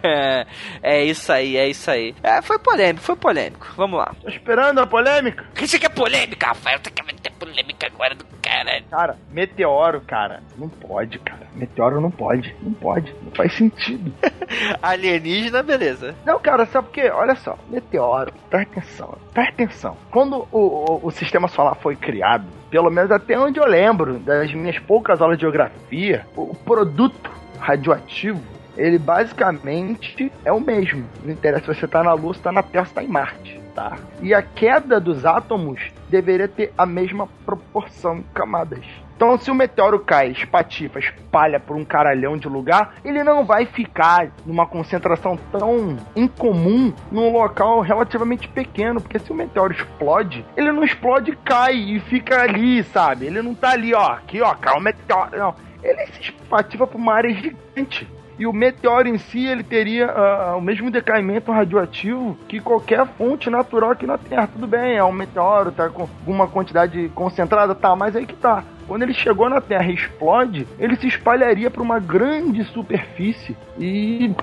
é isso aí, é isso aí. É, foi polêmico, foi polêmico. Vamos lá. Tô esperando a polêmica. O que você quer polêmica, Rafael? Você quer meter polêmica agora do cara? Cara, meteoro, cara, não pode, cara. Meteoro não pode, não pode, não faz sentido. Alienígena, beleza. Não, cara, sabe por quê? Olha só, meteoro, presta atenção, presta atenção. Quando o, o, o sistema solar foi criado, pelo menos até onde eu lembro, das minhas poucas aulas de geografia, o produto radioativo ele basicamente é o mesmo. Não interessa se você está na Lua, se está na Terra, se está em Marte. E a queda dos átomos deveria ter a mesma proporção em camadas. Então, se o meteoro cai, espatifa, espalha por um caralhão de lugar, ele não vai ficar numa concentração tão incomum num local relativamente pequeno, porque se o meteoro explode, ele não explode cai e fica ali, sabe? Ele não tá ali, ó, aqui, ó, cai o meteoro. Não. Ele se espatifa por uma área gigante. E o meteoro em si, ele teria uh, o mesmo decaimento radioativo que qualquer fonte natural aqui na Terra. Tudo bem, é um meteoro, tá com alguma quantidade concentrada, tá, mas aí que tá. Quando ele chegou na Terra e explode, ele se espalharia para uma grande superfície e.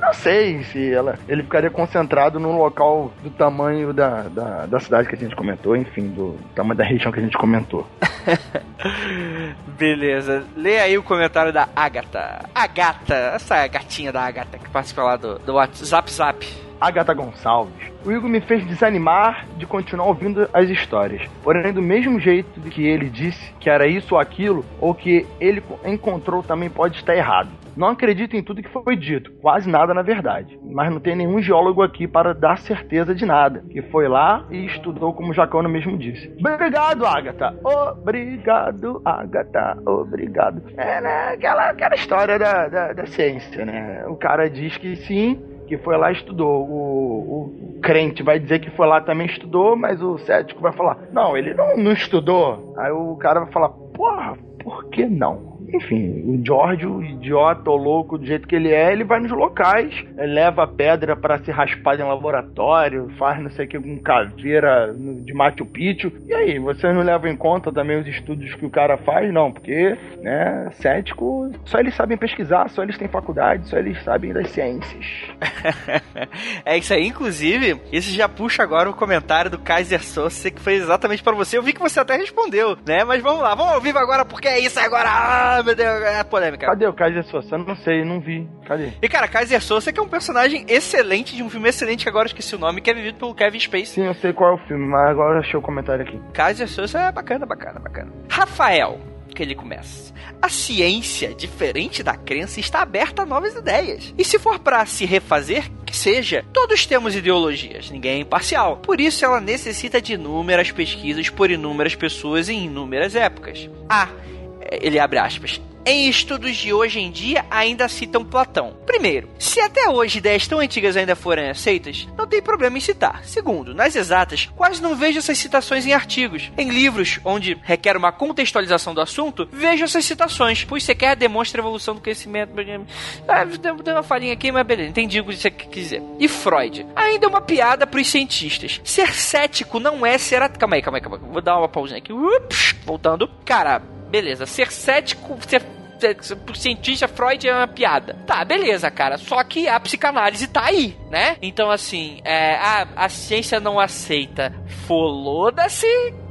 não sei se ela, ele ficaria concentrado num local do tamanho da, da, da cidade que a gente comentou, enfim, do tamanho da região que a gente comentou. Beleza. Lê aí o comentário da Agatha. A gata, essa gatinha da Agatha que participa lá do, do WhatsApp Zap. Agatha Gonçalves. O Igor me fez desanimar de continuar ouvindo as histórias. Porém, do mesmo jeito que ele disse que era isso ou aquilo, ou que ele encontrou também pode estar errado. Não acredito em tudo que foi dito, quase nada na verdade. Mas não tem nenhum geólogo aqui para dar certeza de nada, que foi lá e estudou como o Jacano mesmo disse. Obrigado, Agatha. Obrigado, Agatha. Obrigado. É, né, aquela, aquela história da, da, da ciência, né? O cara diz que sim, que foi lá e estudou. O, o, crente vai dizer que foi lá também estudou, mas o cético vai falar: não, ele não, não estudou. Aí o cara vai falar: porra, por que não? Enfim, o George, o idiota, o louco, do jeito que ele é, ele vai nos locais, leva pedra para ser raspada em laboratório, faz não sei o que com caveira de Machu Picchu. E aí, vocês não levam em conta também os estudos que o cara faz? Não, porque, né, cético, só eles sabem pesquisar, só eles têm faculdade, só eles sabem das ciências. é isso aí, inclusive, isso já puxa agora o comentário do Kaiser Souza, que foi exatamente para você. Eu vi que você até respondeu, né? Mas vamos lá, vamos ao vivo agora, porque é isso agora. Ah, meu Deus, é polêmica. Cadê o Kaiser? Eu não sei, não vi. Cadê? E cara, Kaiser Souza que é um personagem excelente de um filme excelente que agora esqueci o nome, que é vivido pelo Kevin Spacey. Sim, eu sei qual é o filme, mas agora eu achei o comentário aqui. Kaiser Souza é bacana, bacana, bacana. Rafael, que ele começa. A ciência, diferente da crença, está aberta a novas ideias. E se for para se refazer, que seja, todos temos ideologias, ninguém é imparcial. Por isso ela necessita de inúmeras pesquisas por inúmeras pessoas em inúmeras épocas. Ah, ele abre aspas em estudos de hoje em dia ainda citam Platão. Primeiro, se até hoje ideias tão antigas ainda forem aceitas, não tem problema em citar. Segundo, nas exatas, quase não vejo essas citações em artigos. Em livros, onde requer uma contextualização do assunto, vejo essas citações, pois sequer demonstra a evolução do conhecimento. Ah, deu uma falinha aqui, mas beleza, entendi o que você quer dizer. E Freud? Ainda é uma piada para os cientistas. Ser cético não é ser. At... Calma aí, calma aí, calma aí. Vou dar uma pausinha aqui. Ups, voltando. Cara, beleza. Ser cético, ser pro cientista Freud é uma piada. Tá, beleza, cara. Só que a psicanálise tá aí, né? Então, assim, é, a, a ciência não aceita. Foloda-se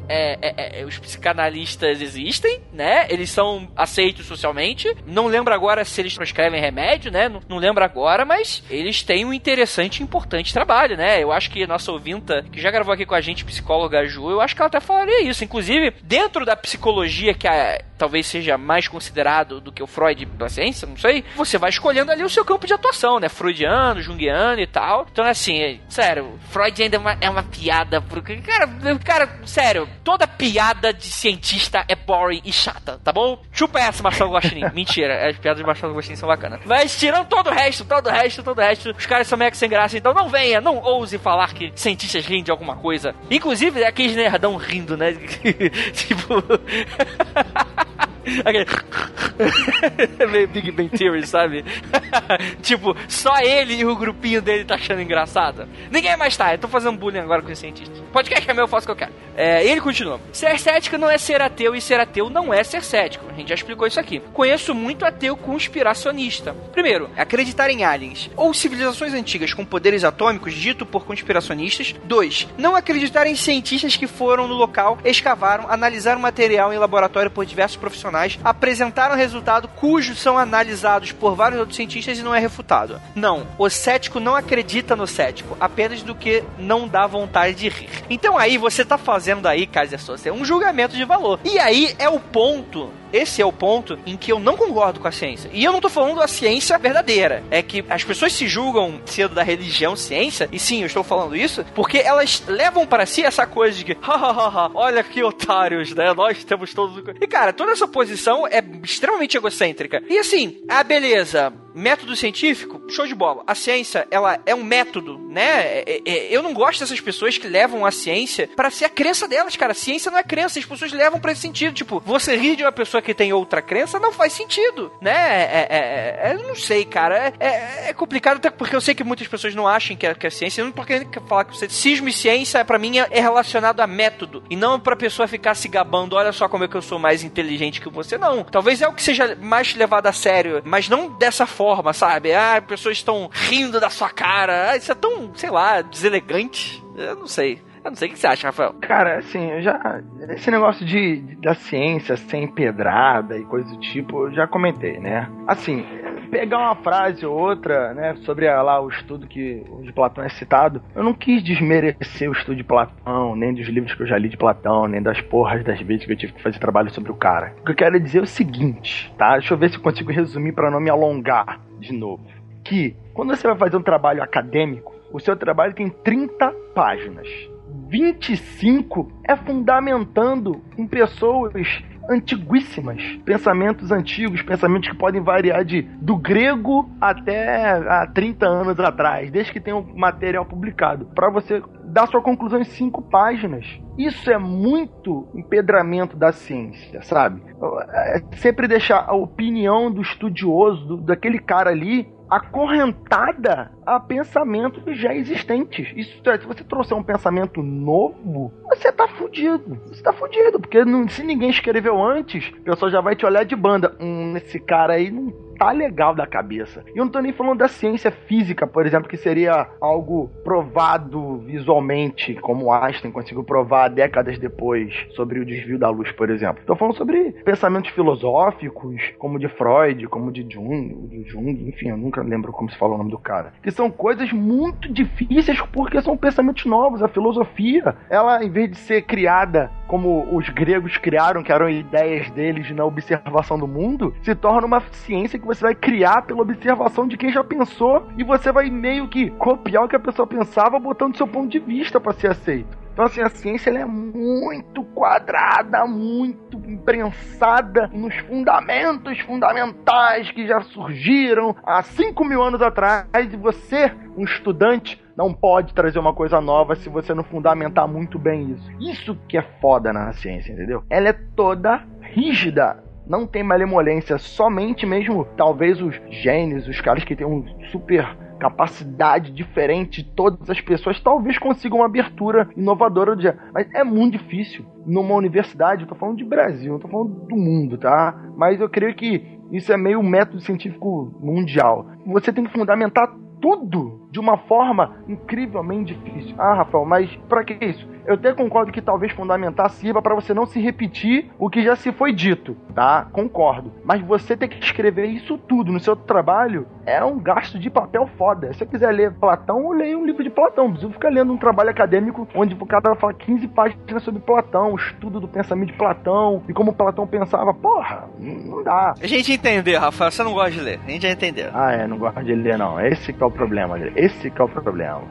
é, é, é, os psicanalistas existem, né? Eles são aceitos socialmente. Não lembro agora se eles prescrevem remédio, né? Não, não lembro agora, mas eles têm um interessante e importante trabalho, né? Eu acho que a nossa ouvinta, que já gravou aqui com a gente, psicóloga Ju, eu acho que ela até falaria isso. Inclusive, dentro da psicologia, que a, talvez seja mais considerado do que o Freud da ciência, não sei, você vai escolhendo ali o seu campo de atuação, né? Freudiano, junguiano e tal. Então, assim, sério, Freud ainda é uma, é uma piada, porque, cara, cara, sério, toda piada de cientista é boring e chata, tá bom? Chupa essa, Marcelo Guaxinim. Mentira, as piadas de Marcelo Guaxinim são bacanas. Mas tirando todo o resto, todo o resto, todo o resto, os caras são meio que sem graça, então não venha, não ouse falar que cientistas riem de alguma coisa. Inclusive, é aqueles nerdão rindo, né? tipo... Meio Big Bang Theory, sabe? tipo, só ele e o grupinho dele tá achando engraçado. Ninguém mais tá, eu tô fazendo bullying agora com os cientistas. Podcast é meu, eu faço o que eu quero. É, ele continua. Ser cético não é ser ateu e ser ateu não é ser cético. A gente já explicou isso aqui. Conheço muito ateu conspiracionista. Primeiro, acreditar em aliens ou civilizações antigas com poderes atômicos dito por conspiracionistas. Dois, não acreditar em cientistas que foram no local, escavaram, analisaram material em laboratório por diversos profissionais apresentaram resultado cujos são analisados por vários outros cientistas e não é refutado. Não, o cético não acredita no cético, apenas do que não dá vontade de rir. Então aí você tá fazendo aí, Kaiser Souza, um julgamento de valor. E aí é o ponto esse é o ponto em que eu não concordo com a ciência. E eu não tô falando a ciência verdadeira. É que as pessoas se julgam sendo da religião ciência, e sim, eu estou falando isso, porque elas levam para si essa coisa de que, hahaha, olha que otários, né? Nós temos todos. E cara, toda essa posição é extremamente egocêntrica. E assim, a beleza, método científico, show de bola. A ciência, ela é um método, né? É, é, é eu não gosto dessas pessoas que levam a ciência para ser a crença delas, cara. A ciência não é crença, as pessoas levam para esse sentido. Tipo, você rir de uma pessoa pessoa que tem outra crença não faz sentido, né? É, é, é, é não sei, cara. É, é, é, complicado até porque eu sei que muitas pessoas não acham que é, que ciência. Eu não porque falar que você cismo e ciência para mim é, relacionado a método e não pra pessoa ficar se gabando. Olha só como é que eu sou mais inteligente que você. Não. Talvez é o que seja mais levado a sério, mas não dessa forma, sabe? Ah, pessoas estão rindo da sua cara. Ah, isso é tão, sei lá, deselegante. Eu não sei. Eu não sei o que você acha, Rafael. Cara, assim, eu já. Esse negócio de, de da ciência sem pedrada e coisa do tipo, eu já comentei, né? Assim, pegar uma frase ou outra, né, sobre lá o estudo que de Platão é citado, eu não quis desmerecer o estudo de Platão, nem dos livros que eu já li de Platão, nem das porras das vezes que eu tive que fazer trabalho sobre o cara. O que eu quero dizer é o seguinte, tá? Deixa eu ver se eu consigo resumir para não me alongar de novo. Que quando você vai fazer um trabalho acadêmico, o seu trabalho tem 30 páginas. 25 é fundamentando em pessoas antiguíssimas, pensamentos antigos, pensamentos que podem variar de do grego até há 30 anos atrás, desde que tenha um material publicado, para você dar sua conclusão em cinco páginas. Isso é muito empedramento da ciência, sabe? É sempre deixar a opinião do estudioso, do, daquele cara ali, acorrentada a pensamentos já existentes. Isso, é, se você trouxer um pensamento novo, você tá fudido. Você tá fudido, porque não, se ninguém escreveu antes, o pessoal já vai te olhar de banda. Hum, esse cara aí não tá legal da cabeça. E eu não tô nem falando da ciência física, por exemplo, que seria algo provado visualmente, como Einstein conseguiu provar décadas depois sobre o desvio da luz, por exemplo. Tô falando sobre pensamentos filosóficos, como de Freud, como de Jung, de Jung, enfim, eu nunca lembro como se fala o nome do cara. Que são coisas muito difíceis porque são pensamentos novos. A filosofia, ela, em vez de ser criada como os gregos criaram, que eram ideias deles na observação do mundo, se torna uma ciência que você vai criar pela observação de quem já pensou e você vai meio que copiar o que a pessoa pensava, botando seu ponto de vista para ser aceito. Então, assim, a ciência é muito quadrada, muito imprensada nos fundamentos fundamentais que já surgiram há 5 mil anos atrás. E você, um estudante, não pode trazer uma coisa nova se você não fundamentar muito bem isso. Isso que é foda na ciência, entendeu? Ela é toda rígida não tem malemolência, somente mesmo talvez os gênios, os caras que têm um super capacidade diferente de todas as pessoas, talvez consigam uma abertura inovadora do dia. Mas é muito difícil. Numa universidade, eu tô falando de Brasil, eu tô falando do mundo, tá? Mas eu creio que isso é meio método científico mundial. Você tem que fundamentar tudo de uma forma incrivelmente difícil. Ah, Rafael, mas para que isso? Eu até concordo que talvez fundamentar sirva para você não se repetir o que já se foi dito, tá? Concordo. Mas você ter que escrever isso tudo no seu trabalho é um gasto de papel foda. Se você quiser ler Platão, eu leio um livro de Platão. Preciso ficar lendo um trabalho acadêmico onde o cara fala 15 páginas sobre Platão, o estudo do pensamento de Platão e como Platão pensava. Porra, não dá. A gente entendeu, Rafael. Você não gosta de ler. A gente já entendeu. Ah, é, não gosta de ler, não. Esse que é o problema. Esse que é o problema.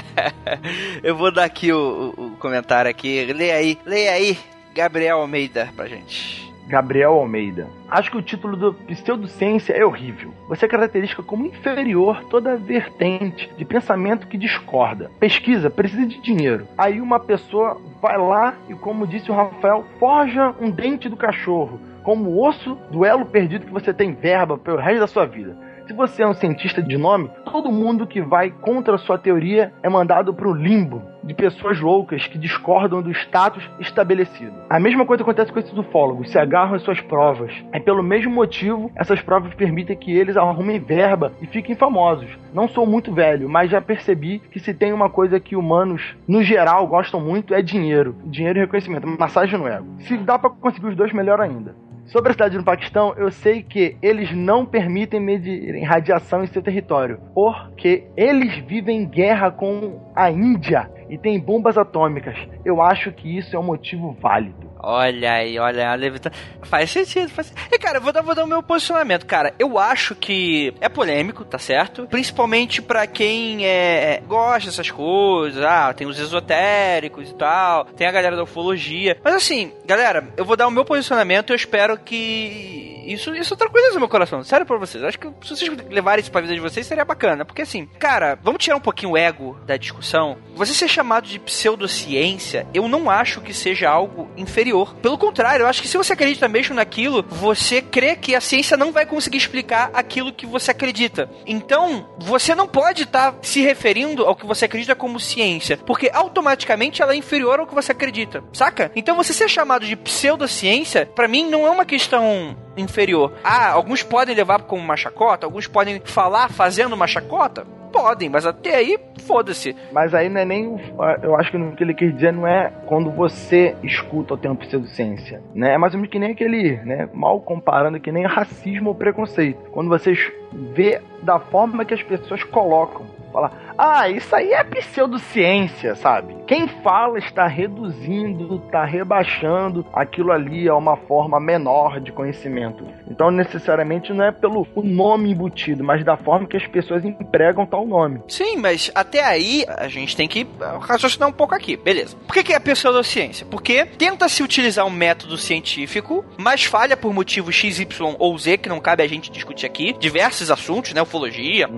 eu vou dar aqui o, o, comentário aqui. Leia aí, leia aí, Gabriel Almeida pra gente. Gabriel Almeida. Acho que o título do Pseudociência é horrível. Você caracteriza como inferior toda vertente de pensamento que discorda. Pesquisa precisa de dinheiro. Aí uma pessoa vai lá e, como disse o Rafael, forja um dente do cachorro, como osso do elo perdido que você tem verba pelo resto da sua vida. Se você é um cientista de nome, todo mundo que vai contra a sua teoria é mandado para o limbo de pessoas loucas que discordam do status estabelecido. A mesma coisa acontece com esses ufólogos, se agarram às suas provas. É pelo mesmo motivo, essas provas permitem que eles arrumem verba e fiquem famosos. Não sou muito velho, mas já percebi que se tem uma coisa que humanos, no geral, gostam muito é dinheiro. Dinheiro e reconhecimento, massagem no ego. Se dá para conseguir os dois, melhor ainda. Sobre a cidade no Paquistão, eu sei que eles não permitem medir radiação em seu território, porque eles vivem em guerra com a Índia e têm bombas atômicas. Eu acho que isso é um motivo válido. Olha aí, olha a levita. Faz sentido, faz sentido. E, cara, eu vou dar, vou dar o meu posicionamento. Cara, eu acho que é polêmico, tá certo? Principalmente para quem é, gosta dessas coisas. Ah, tem os esotéricos e tal. Tem a galera da ufologia. Mas assim, galera, eu vou dar o meu posicionamento e eu espero que isso, isso tranquiliza meu coração. Sério pra vocês. Acho que se vocês levarem isso pra vida de vocês, seria bacana. Porque assim, cara, vamos tirar um pouquinho o ego da discussão. Você ser chamado de pseudociência, eu não acho que seja algo inferior. Pelo contrário, eu acho que se você acredita mesmo naquilo, você crê que a ciência não vai conseguir explicar aquilo que você acredita. Então, você não pode estar tá se referindo ao que você acredita como ciência, porque automaticamente ela é inferior ao que você acredita, saca? Então, você ser chamado de pseudociência, para mim, não é uma questão inferior. Ah, alguns podem levar como uma chacota, alguns podem falar fazendo uma chacota, podem, mas até aí, foda-se. Mas aí não é nem. o- Eu acho que o que ele quer dizer não é quando você escuta ou tem uma pseudociência. Né? É mais ou menos que nem aquele, né? Mal comparando que nem racismo ou preconceito. Quando você es- vê da forma que as pessoas colocam. Fala, ah, isso aí é pseudociência, sabe? Quem fala está reduzindo, está rebaixando aquilo ali a uma forma menor de conhecimento. Então, necessariamente, não é pelo o nome embutido, mas da forma que as pessoas empregam tal nome. Sim, mas até aí a gente tem que ah, raciocinar um pouco aqui, beleza. Por que, que é pseudociência? Porque tenta-se utilizar um método científico, mas falha por motivos X, Y ou Z, que não cabe a gente discutir aqui, diversos assuntos, né? Ufologia,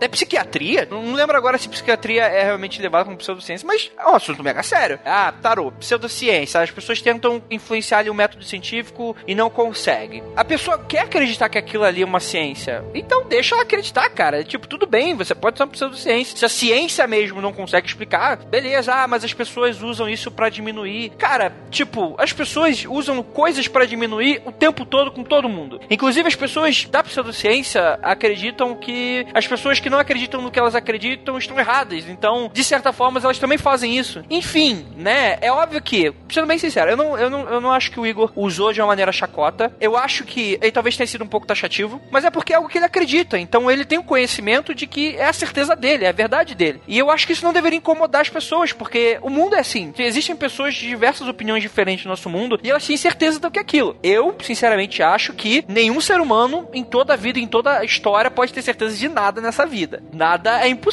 é psiquiatria. Não lembro agora se psiquiatria é realmente levada como pseudociência, mas é um assunto mega sério. Ah, tarô, pseudociência. As pessoas tentam influenciar ali o método científico e não conseguem. A pessoa quer acreditar que aquilo ali é uma ciência. Então deixa ela acreditar, cara. Tipo, tudo bem, você pode ser uma pseudociência. Se a ciência mesmo não consegue explicar, beleza, ah, mas as pessoas usam isso pra diminuir. Cara, tipo, as pessoas usam coisas pra diminuir o tempo todo com todo mundo. Inclusive, as pessoas da pseudociência acreditam que as pessoas que não acreditam no que elas acreditam estão erradas. Então, de certa forma, elas também fazem isso. Enfim, né? É óbvio que, sendo bem sincero, eu não, eu não, eu não acho que o Igor usou de uma maneira chacota. Eu acho que ele talvez tenha sido um pouco taxativo, mas é porque é algo que ele acredita. Então, ele tem o conhecimento de que é a certeza dele, é a verdade dele. E eu acho que isso não deveria incomodar as pessoas, porque o mundo é assim. Existem pessoas de diversas opiniões diferentes no nosso mundo e elas têm certeza do que é aquilo. Eu, sinceramente, acho que nenhum ser humano, em toda a vida, em toda a história, pode ter certeza de nada nessa vida. Nada é impossível,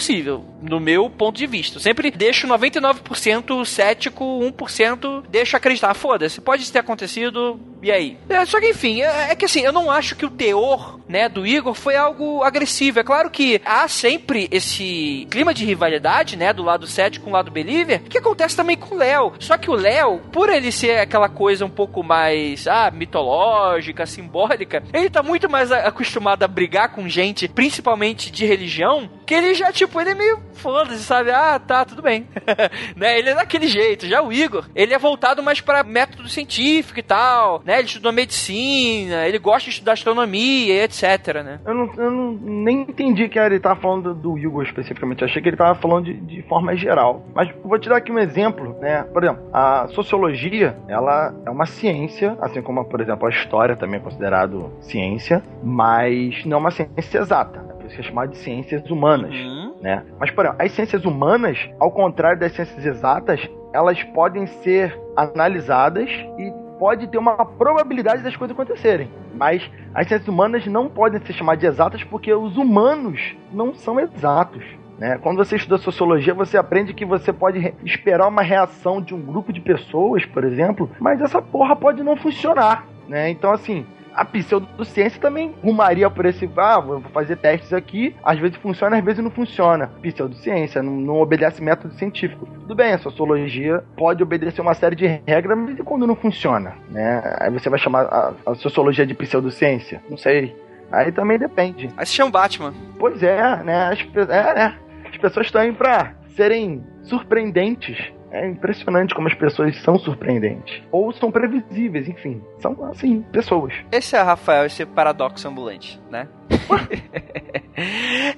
no meu ponto de vista. Sempre deixo 99% cético, 1% deixo acreditar. Foda-se, pode ter acontecido, e aí? É, só que, enfim, é, é que assim, eu não acho que o teor, né, do Igor foi algo agressivo. É claro que há sempre esse clima de rivalidade, né, do lado cético com o lado believer, que acontece também com o Léo. Só que o Léo, por ele ser aquela coisa um pouco mais, ah, mitológica, simbólica, ele tá muito mais acostumado a brigar com gente, principalmente de religião, que ele já, tipo, ele é meio foda-se, sabe? Ah, tá, tudo bem. né? Ele é daquele jeito. Já o Igor, ele é voltado mais pra método científico e tal, né? Ele estudou medicina, ele gosta de estudar astronomia e etc, né? Eu, não, eu não- nem entendi que ele tava falando do Igor especificamente. Eu achei que ele tava falando de, de forma geral. Mas vou te dar aqui um exemplo, né? Por exemplo, a sociologia, ela é uma ciência, assim como, por exemplo, a história também é considerado ciência, mas não é uma ciência exata. Que é chamada de ciências humanas, né? Mas, por exemplo, as ciências humanas, ao contrário das ciências exatas, elas podem ser analisadas e pode ter uma probabilidade das coisas acontecerem. Mas as ciências humanas não podem ser chamadas de exatas porque os humanos não são exatos. Né? Quando você estuda sociologia, você aprende que você pode esperar uma reação de um grupo de pessoas, por exemplo, mas essa porra pode não funcionar. Né? Então, assim, a pseudociência também rumaria por esse, ah, vou fazer testes aqui, às vezes funciona, às vezes não funciona. Pseudociência, não, não obedece método científico. Tudo bem, a sociologia pode obedecer uma série de regras, mas e quando não funciona? Né? Aí você vai chamar a, a sociologia de pseudociência? Não sei. Aí também depende. Aí se chama Batman. Pois é, né? As, é, né? As pessoas estão aí pra serem surpreendentes. É impressionante como as pessoas são surpreendentes. Ou são previsíveis, enfim. São, assim, pessoas. Esse é, Rafael, esse paradoxo ambulante, né?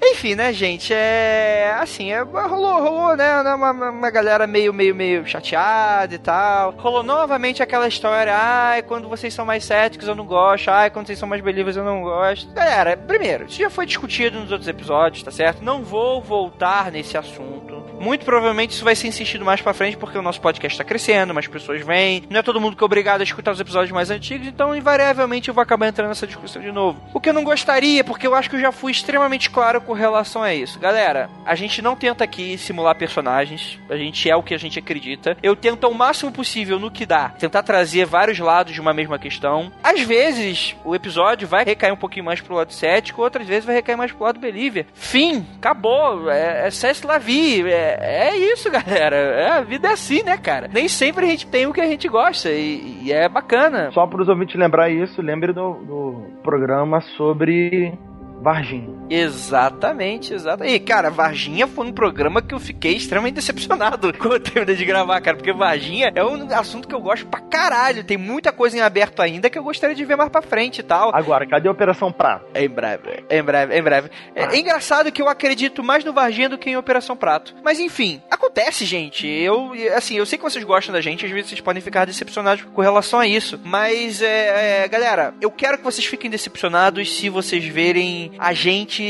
Enfim, né, gente? É. Assim, é, rolou, rolou, né? Uma, uma- uma galera meio, meio, meio chateada e tal. Rolou novamente aquela história. Ai, quando vocês são mais céticos eu não gosto. Ai, quando vocês são mais believers eu não gosto. Galera, primeiro, isso já foi discutido nos outros episódios, tá certo? Não vou voltar nesse assunto. Muito provavelmente isso vai ser insistido mais pra frente porque o nosso podcast tá crescendo, mais pessoas vêm. Não é todo mundo que é obrigado a escutar os episódios mais antigos, então invariavelmente eu vou acabar entrando nessa discussão de novo. O que eu não gostaria, porque eu acho que eu já fui extremamente claro com relação a isso. Galera, a gente não tenta aqui simular personagens, a gente é o que a gente acredita. Eu tento ao máximo possível no que dá, tentar trazer vários lados de uma mesma questão. Às vezes, o episódio vai recair um pouquinho mais pro lado cético, outras vezes vai recair mais pro lado believer. Fim, acabou, é, é cesse la vie, é, é isso, galera. É, a vida é assim, né, cara? Nem sempre a gente tem o que a gente gosta e, e é bacana. Só para os ouvintes lembrar isso, lembre do, do programa sobre Varginha. Exatamente, exatamente. E, cara, Varginha foi um programa que eu fiquei extremamente decepcionado quando eu terminei de gravar, cara, porque Varginha é um assunto que eu gosto pra caralho. Tem muita coisa em aberto ainda que eu gostaria de ver mais pra frente e tal. Agora, cadê a Operação Prato? Em breve, em breve, em breve. É, é engraçado que eu acredito mais no Varginha do que em Operação Prato. Mas enfim, acontece, gente. Eu, assim, eu sei que vocês gostam da gente, às vezes vocês podem ficar decepcionados com relação a isso. Mas, é, é, galera, eu quero que vocês fiquem decepcionados se vocês verem a gente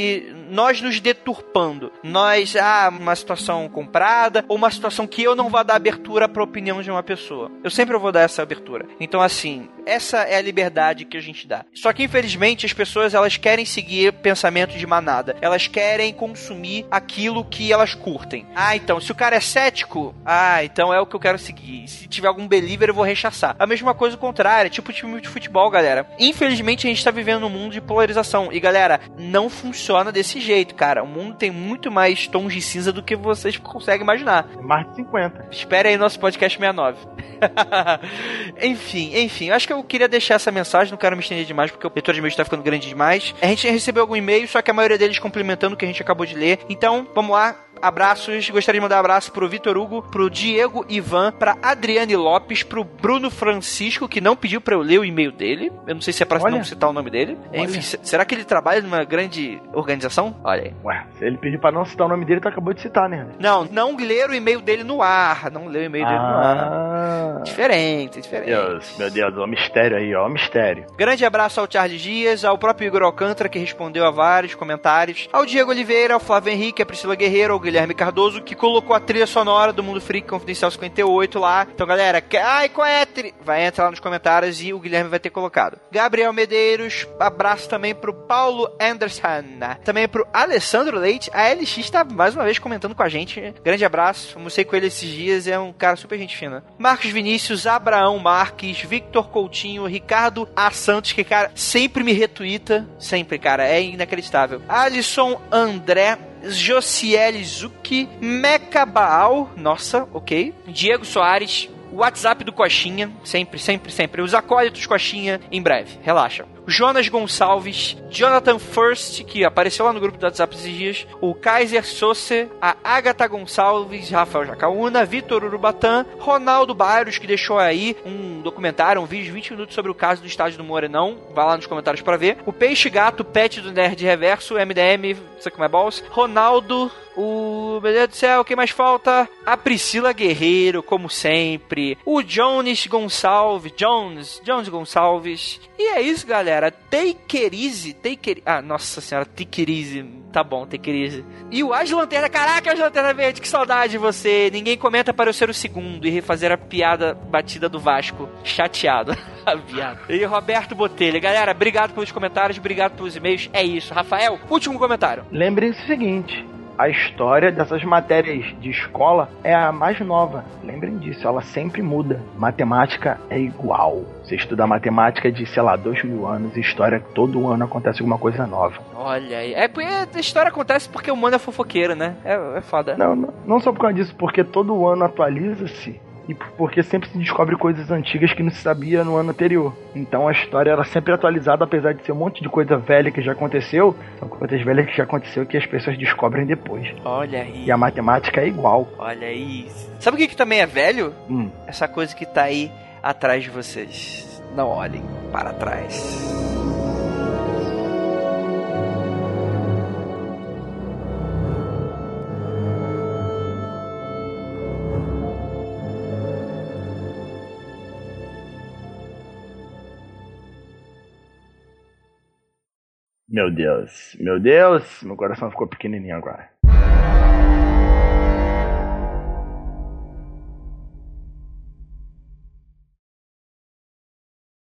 nós nos deturpando. Nós, ah, uma situação comprada ou uma situação que eu não vou dar abertura para a opinião de uma pessoa. Eu sempre vou dar essa abertura. Então, assim, essa é a liberdade que a gente dá. Só que, infelizmente, as pessoas elas querem seguir pensamento de manada. Elas querem consumir aquilo que elas curtem. Ah, então, se o cara é cético, ah, então é o que eu quero seguir. Se tiver algum believer, eu vou rechaçar. A mesma coisa o contrário, tipo time de futebol, galera. Infelizmente, a gente tá vivendo num mundo de polarização. E, galera, não funciona desse jeito, cara. O mundo tem muito mais tons de cinza do que vocês conseguem imaginar. Mais de 50. Espere aí nosso podcast 69. enfim, enfim. Acho que eu queria deixar essa mensagem, não quero me estender demais, porque o leitor de e-mails tá ficando grande demais. A gente recebeu algum e-mail, só que a maioria deles complementando o que a gente acabou de ler. Então, vamos lá abraços. Gostaria de mandar um abraço pro Vitor Hugo, pro Diego Ivan, pra Adriane Lopes, pro Bruno Francisco, que não pediu pra eu ler o e-mail dele. Eu não sei se é pra Olha. não citar o nome dele. Olha. Enfim, será que ele trabalha numa grande organização? Olha aí. Ué, se ele pediu pra não citar o nome dele, tu acabou de citar, né? Não, não ler o e-mail dele no ar. Não ler o e-mail ah. dele no ar. Ah. Diferente, diferente. Deus, meu Deus, o mistério aí, ó, mistério. Grande abraço ao Charles Dias, ao próprio Igor Alcântara, que respondeu a vários comentários, ao Diego Oliveira, ao Flávio Henrique, a Priscila Guerreiro, ao Guilherme Cardoso, que colocou a trilha sonora do Mundo Freak Confidencial 58 lá. Então, galera, que... ai, qual é tri... Vai entrar lá nos comentários e o Guilherme vai ter colocado. Gabriel Medeiros, abraço também pro Paulo Anderson, também pro Alessandro Leite. A LX tá mais uma vez comentando com a gente. Grande abraço, almocei com ele esses dias, é um cara super gente fina. Marcos Vinícius, Abraão Marques, Victor Coutinho, Ricardo A. Santos, que, cara, sempre me retuita. Sempre, cara, é inacreditável. Alisson André, Josiele Zuki, Meca Baal, nossa, ok. Diego Soares, WhatsApp do Coxinha, sempre, sempre, sempre. Os acólitos Coxinha, em breve, relaxa. Jonas Gonçalves, Jonathan First, que apareceu lá no grupo do WhatsApp esses dias, o Kaiser Sose, a Agatha Gonçalves, Rafael Jacaúna, Vitor Urubatã, Ronaldo Bairros, que deixou aí um documentário, um vídeo de 20 minutos sobre o caso do estádio do Morenão. Vai lá nos comentários para ver. O Peixe Gato, Pet do Nerd Reverso, MDM, Suck My Balls, Ronaldo, o. Meu Deus do céu, quem mais falta? A Priscila Guerreiro, como sempre. O Jones Gonçalves. Jones. Jones Gonçalves. E é isso, galera. Easy. Take it... Ah, nossa senhora. Easy. Tá bom, easy. E o As Lanterna. Caraca, As Lanterna Verde. Que saudade de você. Ninguém comenta para eu ser o segundo e refazer a piada batida do Vasco. Chateado. e Roberto Botelho. Galera, obrigado pelos comentários. Obrigado pelos e-mails. É isso. Rafael, último comentário. Lembrem-se o seguinte a história dessas matérias de escola é a mais nova. Lembrem disso, ela sempre muda. Matemática é igual. Você estuda matemática de, sei lá, dois mil anos história todo ano acontece alguma coisa nova. Olha aí. É porque a história acontece porque o mundo é fofoqueiro, né? É, é foda. Não, não, não só por causa disso, porque todo ano atualiza-se e porque sempre se descobre coisas antigas que não se sabia no ano anterior. Então a história era sempre atualizada, apesar de ser um monte de coisa velha que já aconteceu, são coisas velhas que já aconteceu que as pessoas descobrem depois. Olha aí. E a matemática é igual. Olha aí. Sabe o que, que também é velho? Hum. Essa coisa que tá aí atrás de vocês. Não olhem para trás. Meu Deus, meu Deus, meu coração ficou pequenininho agora.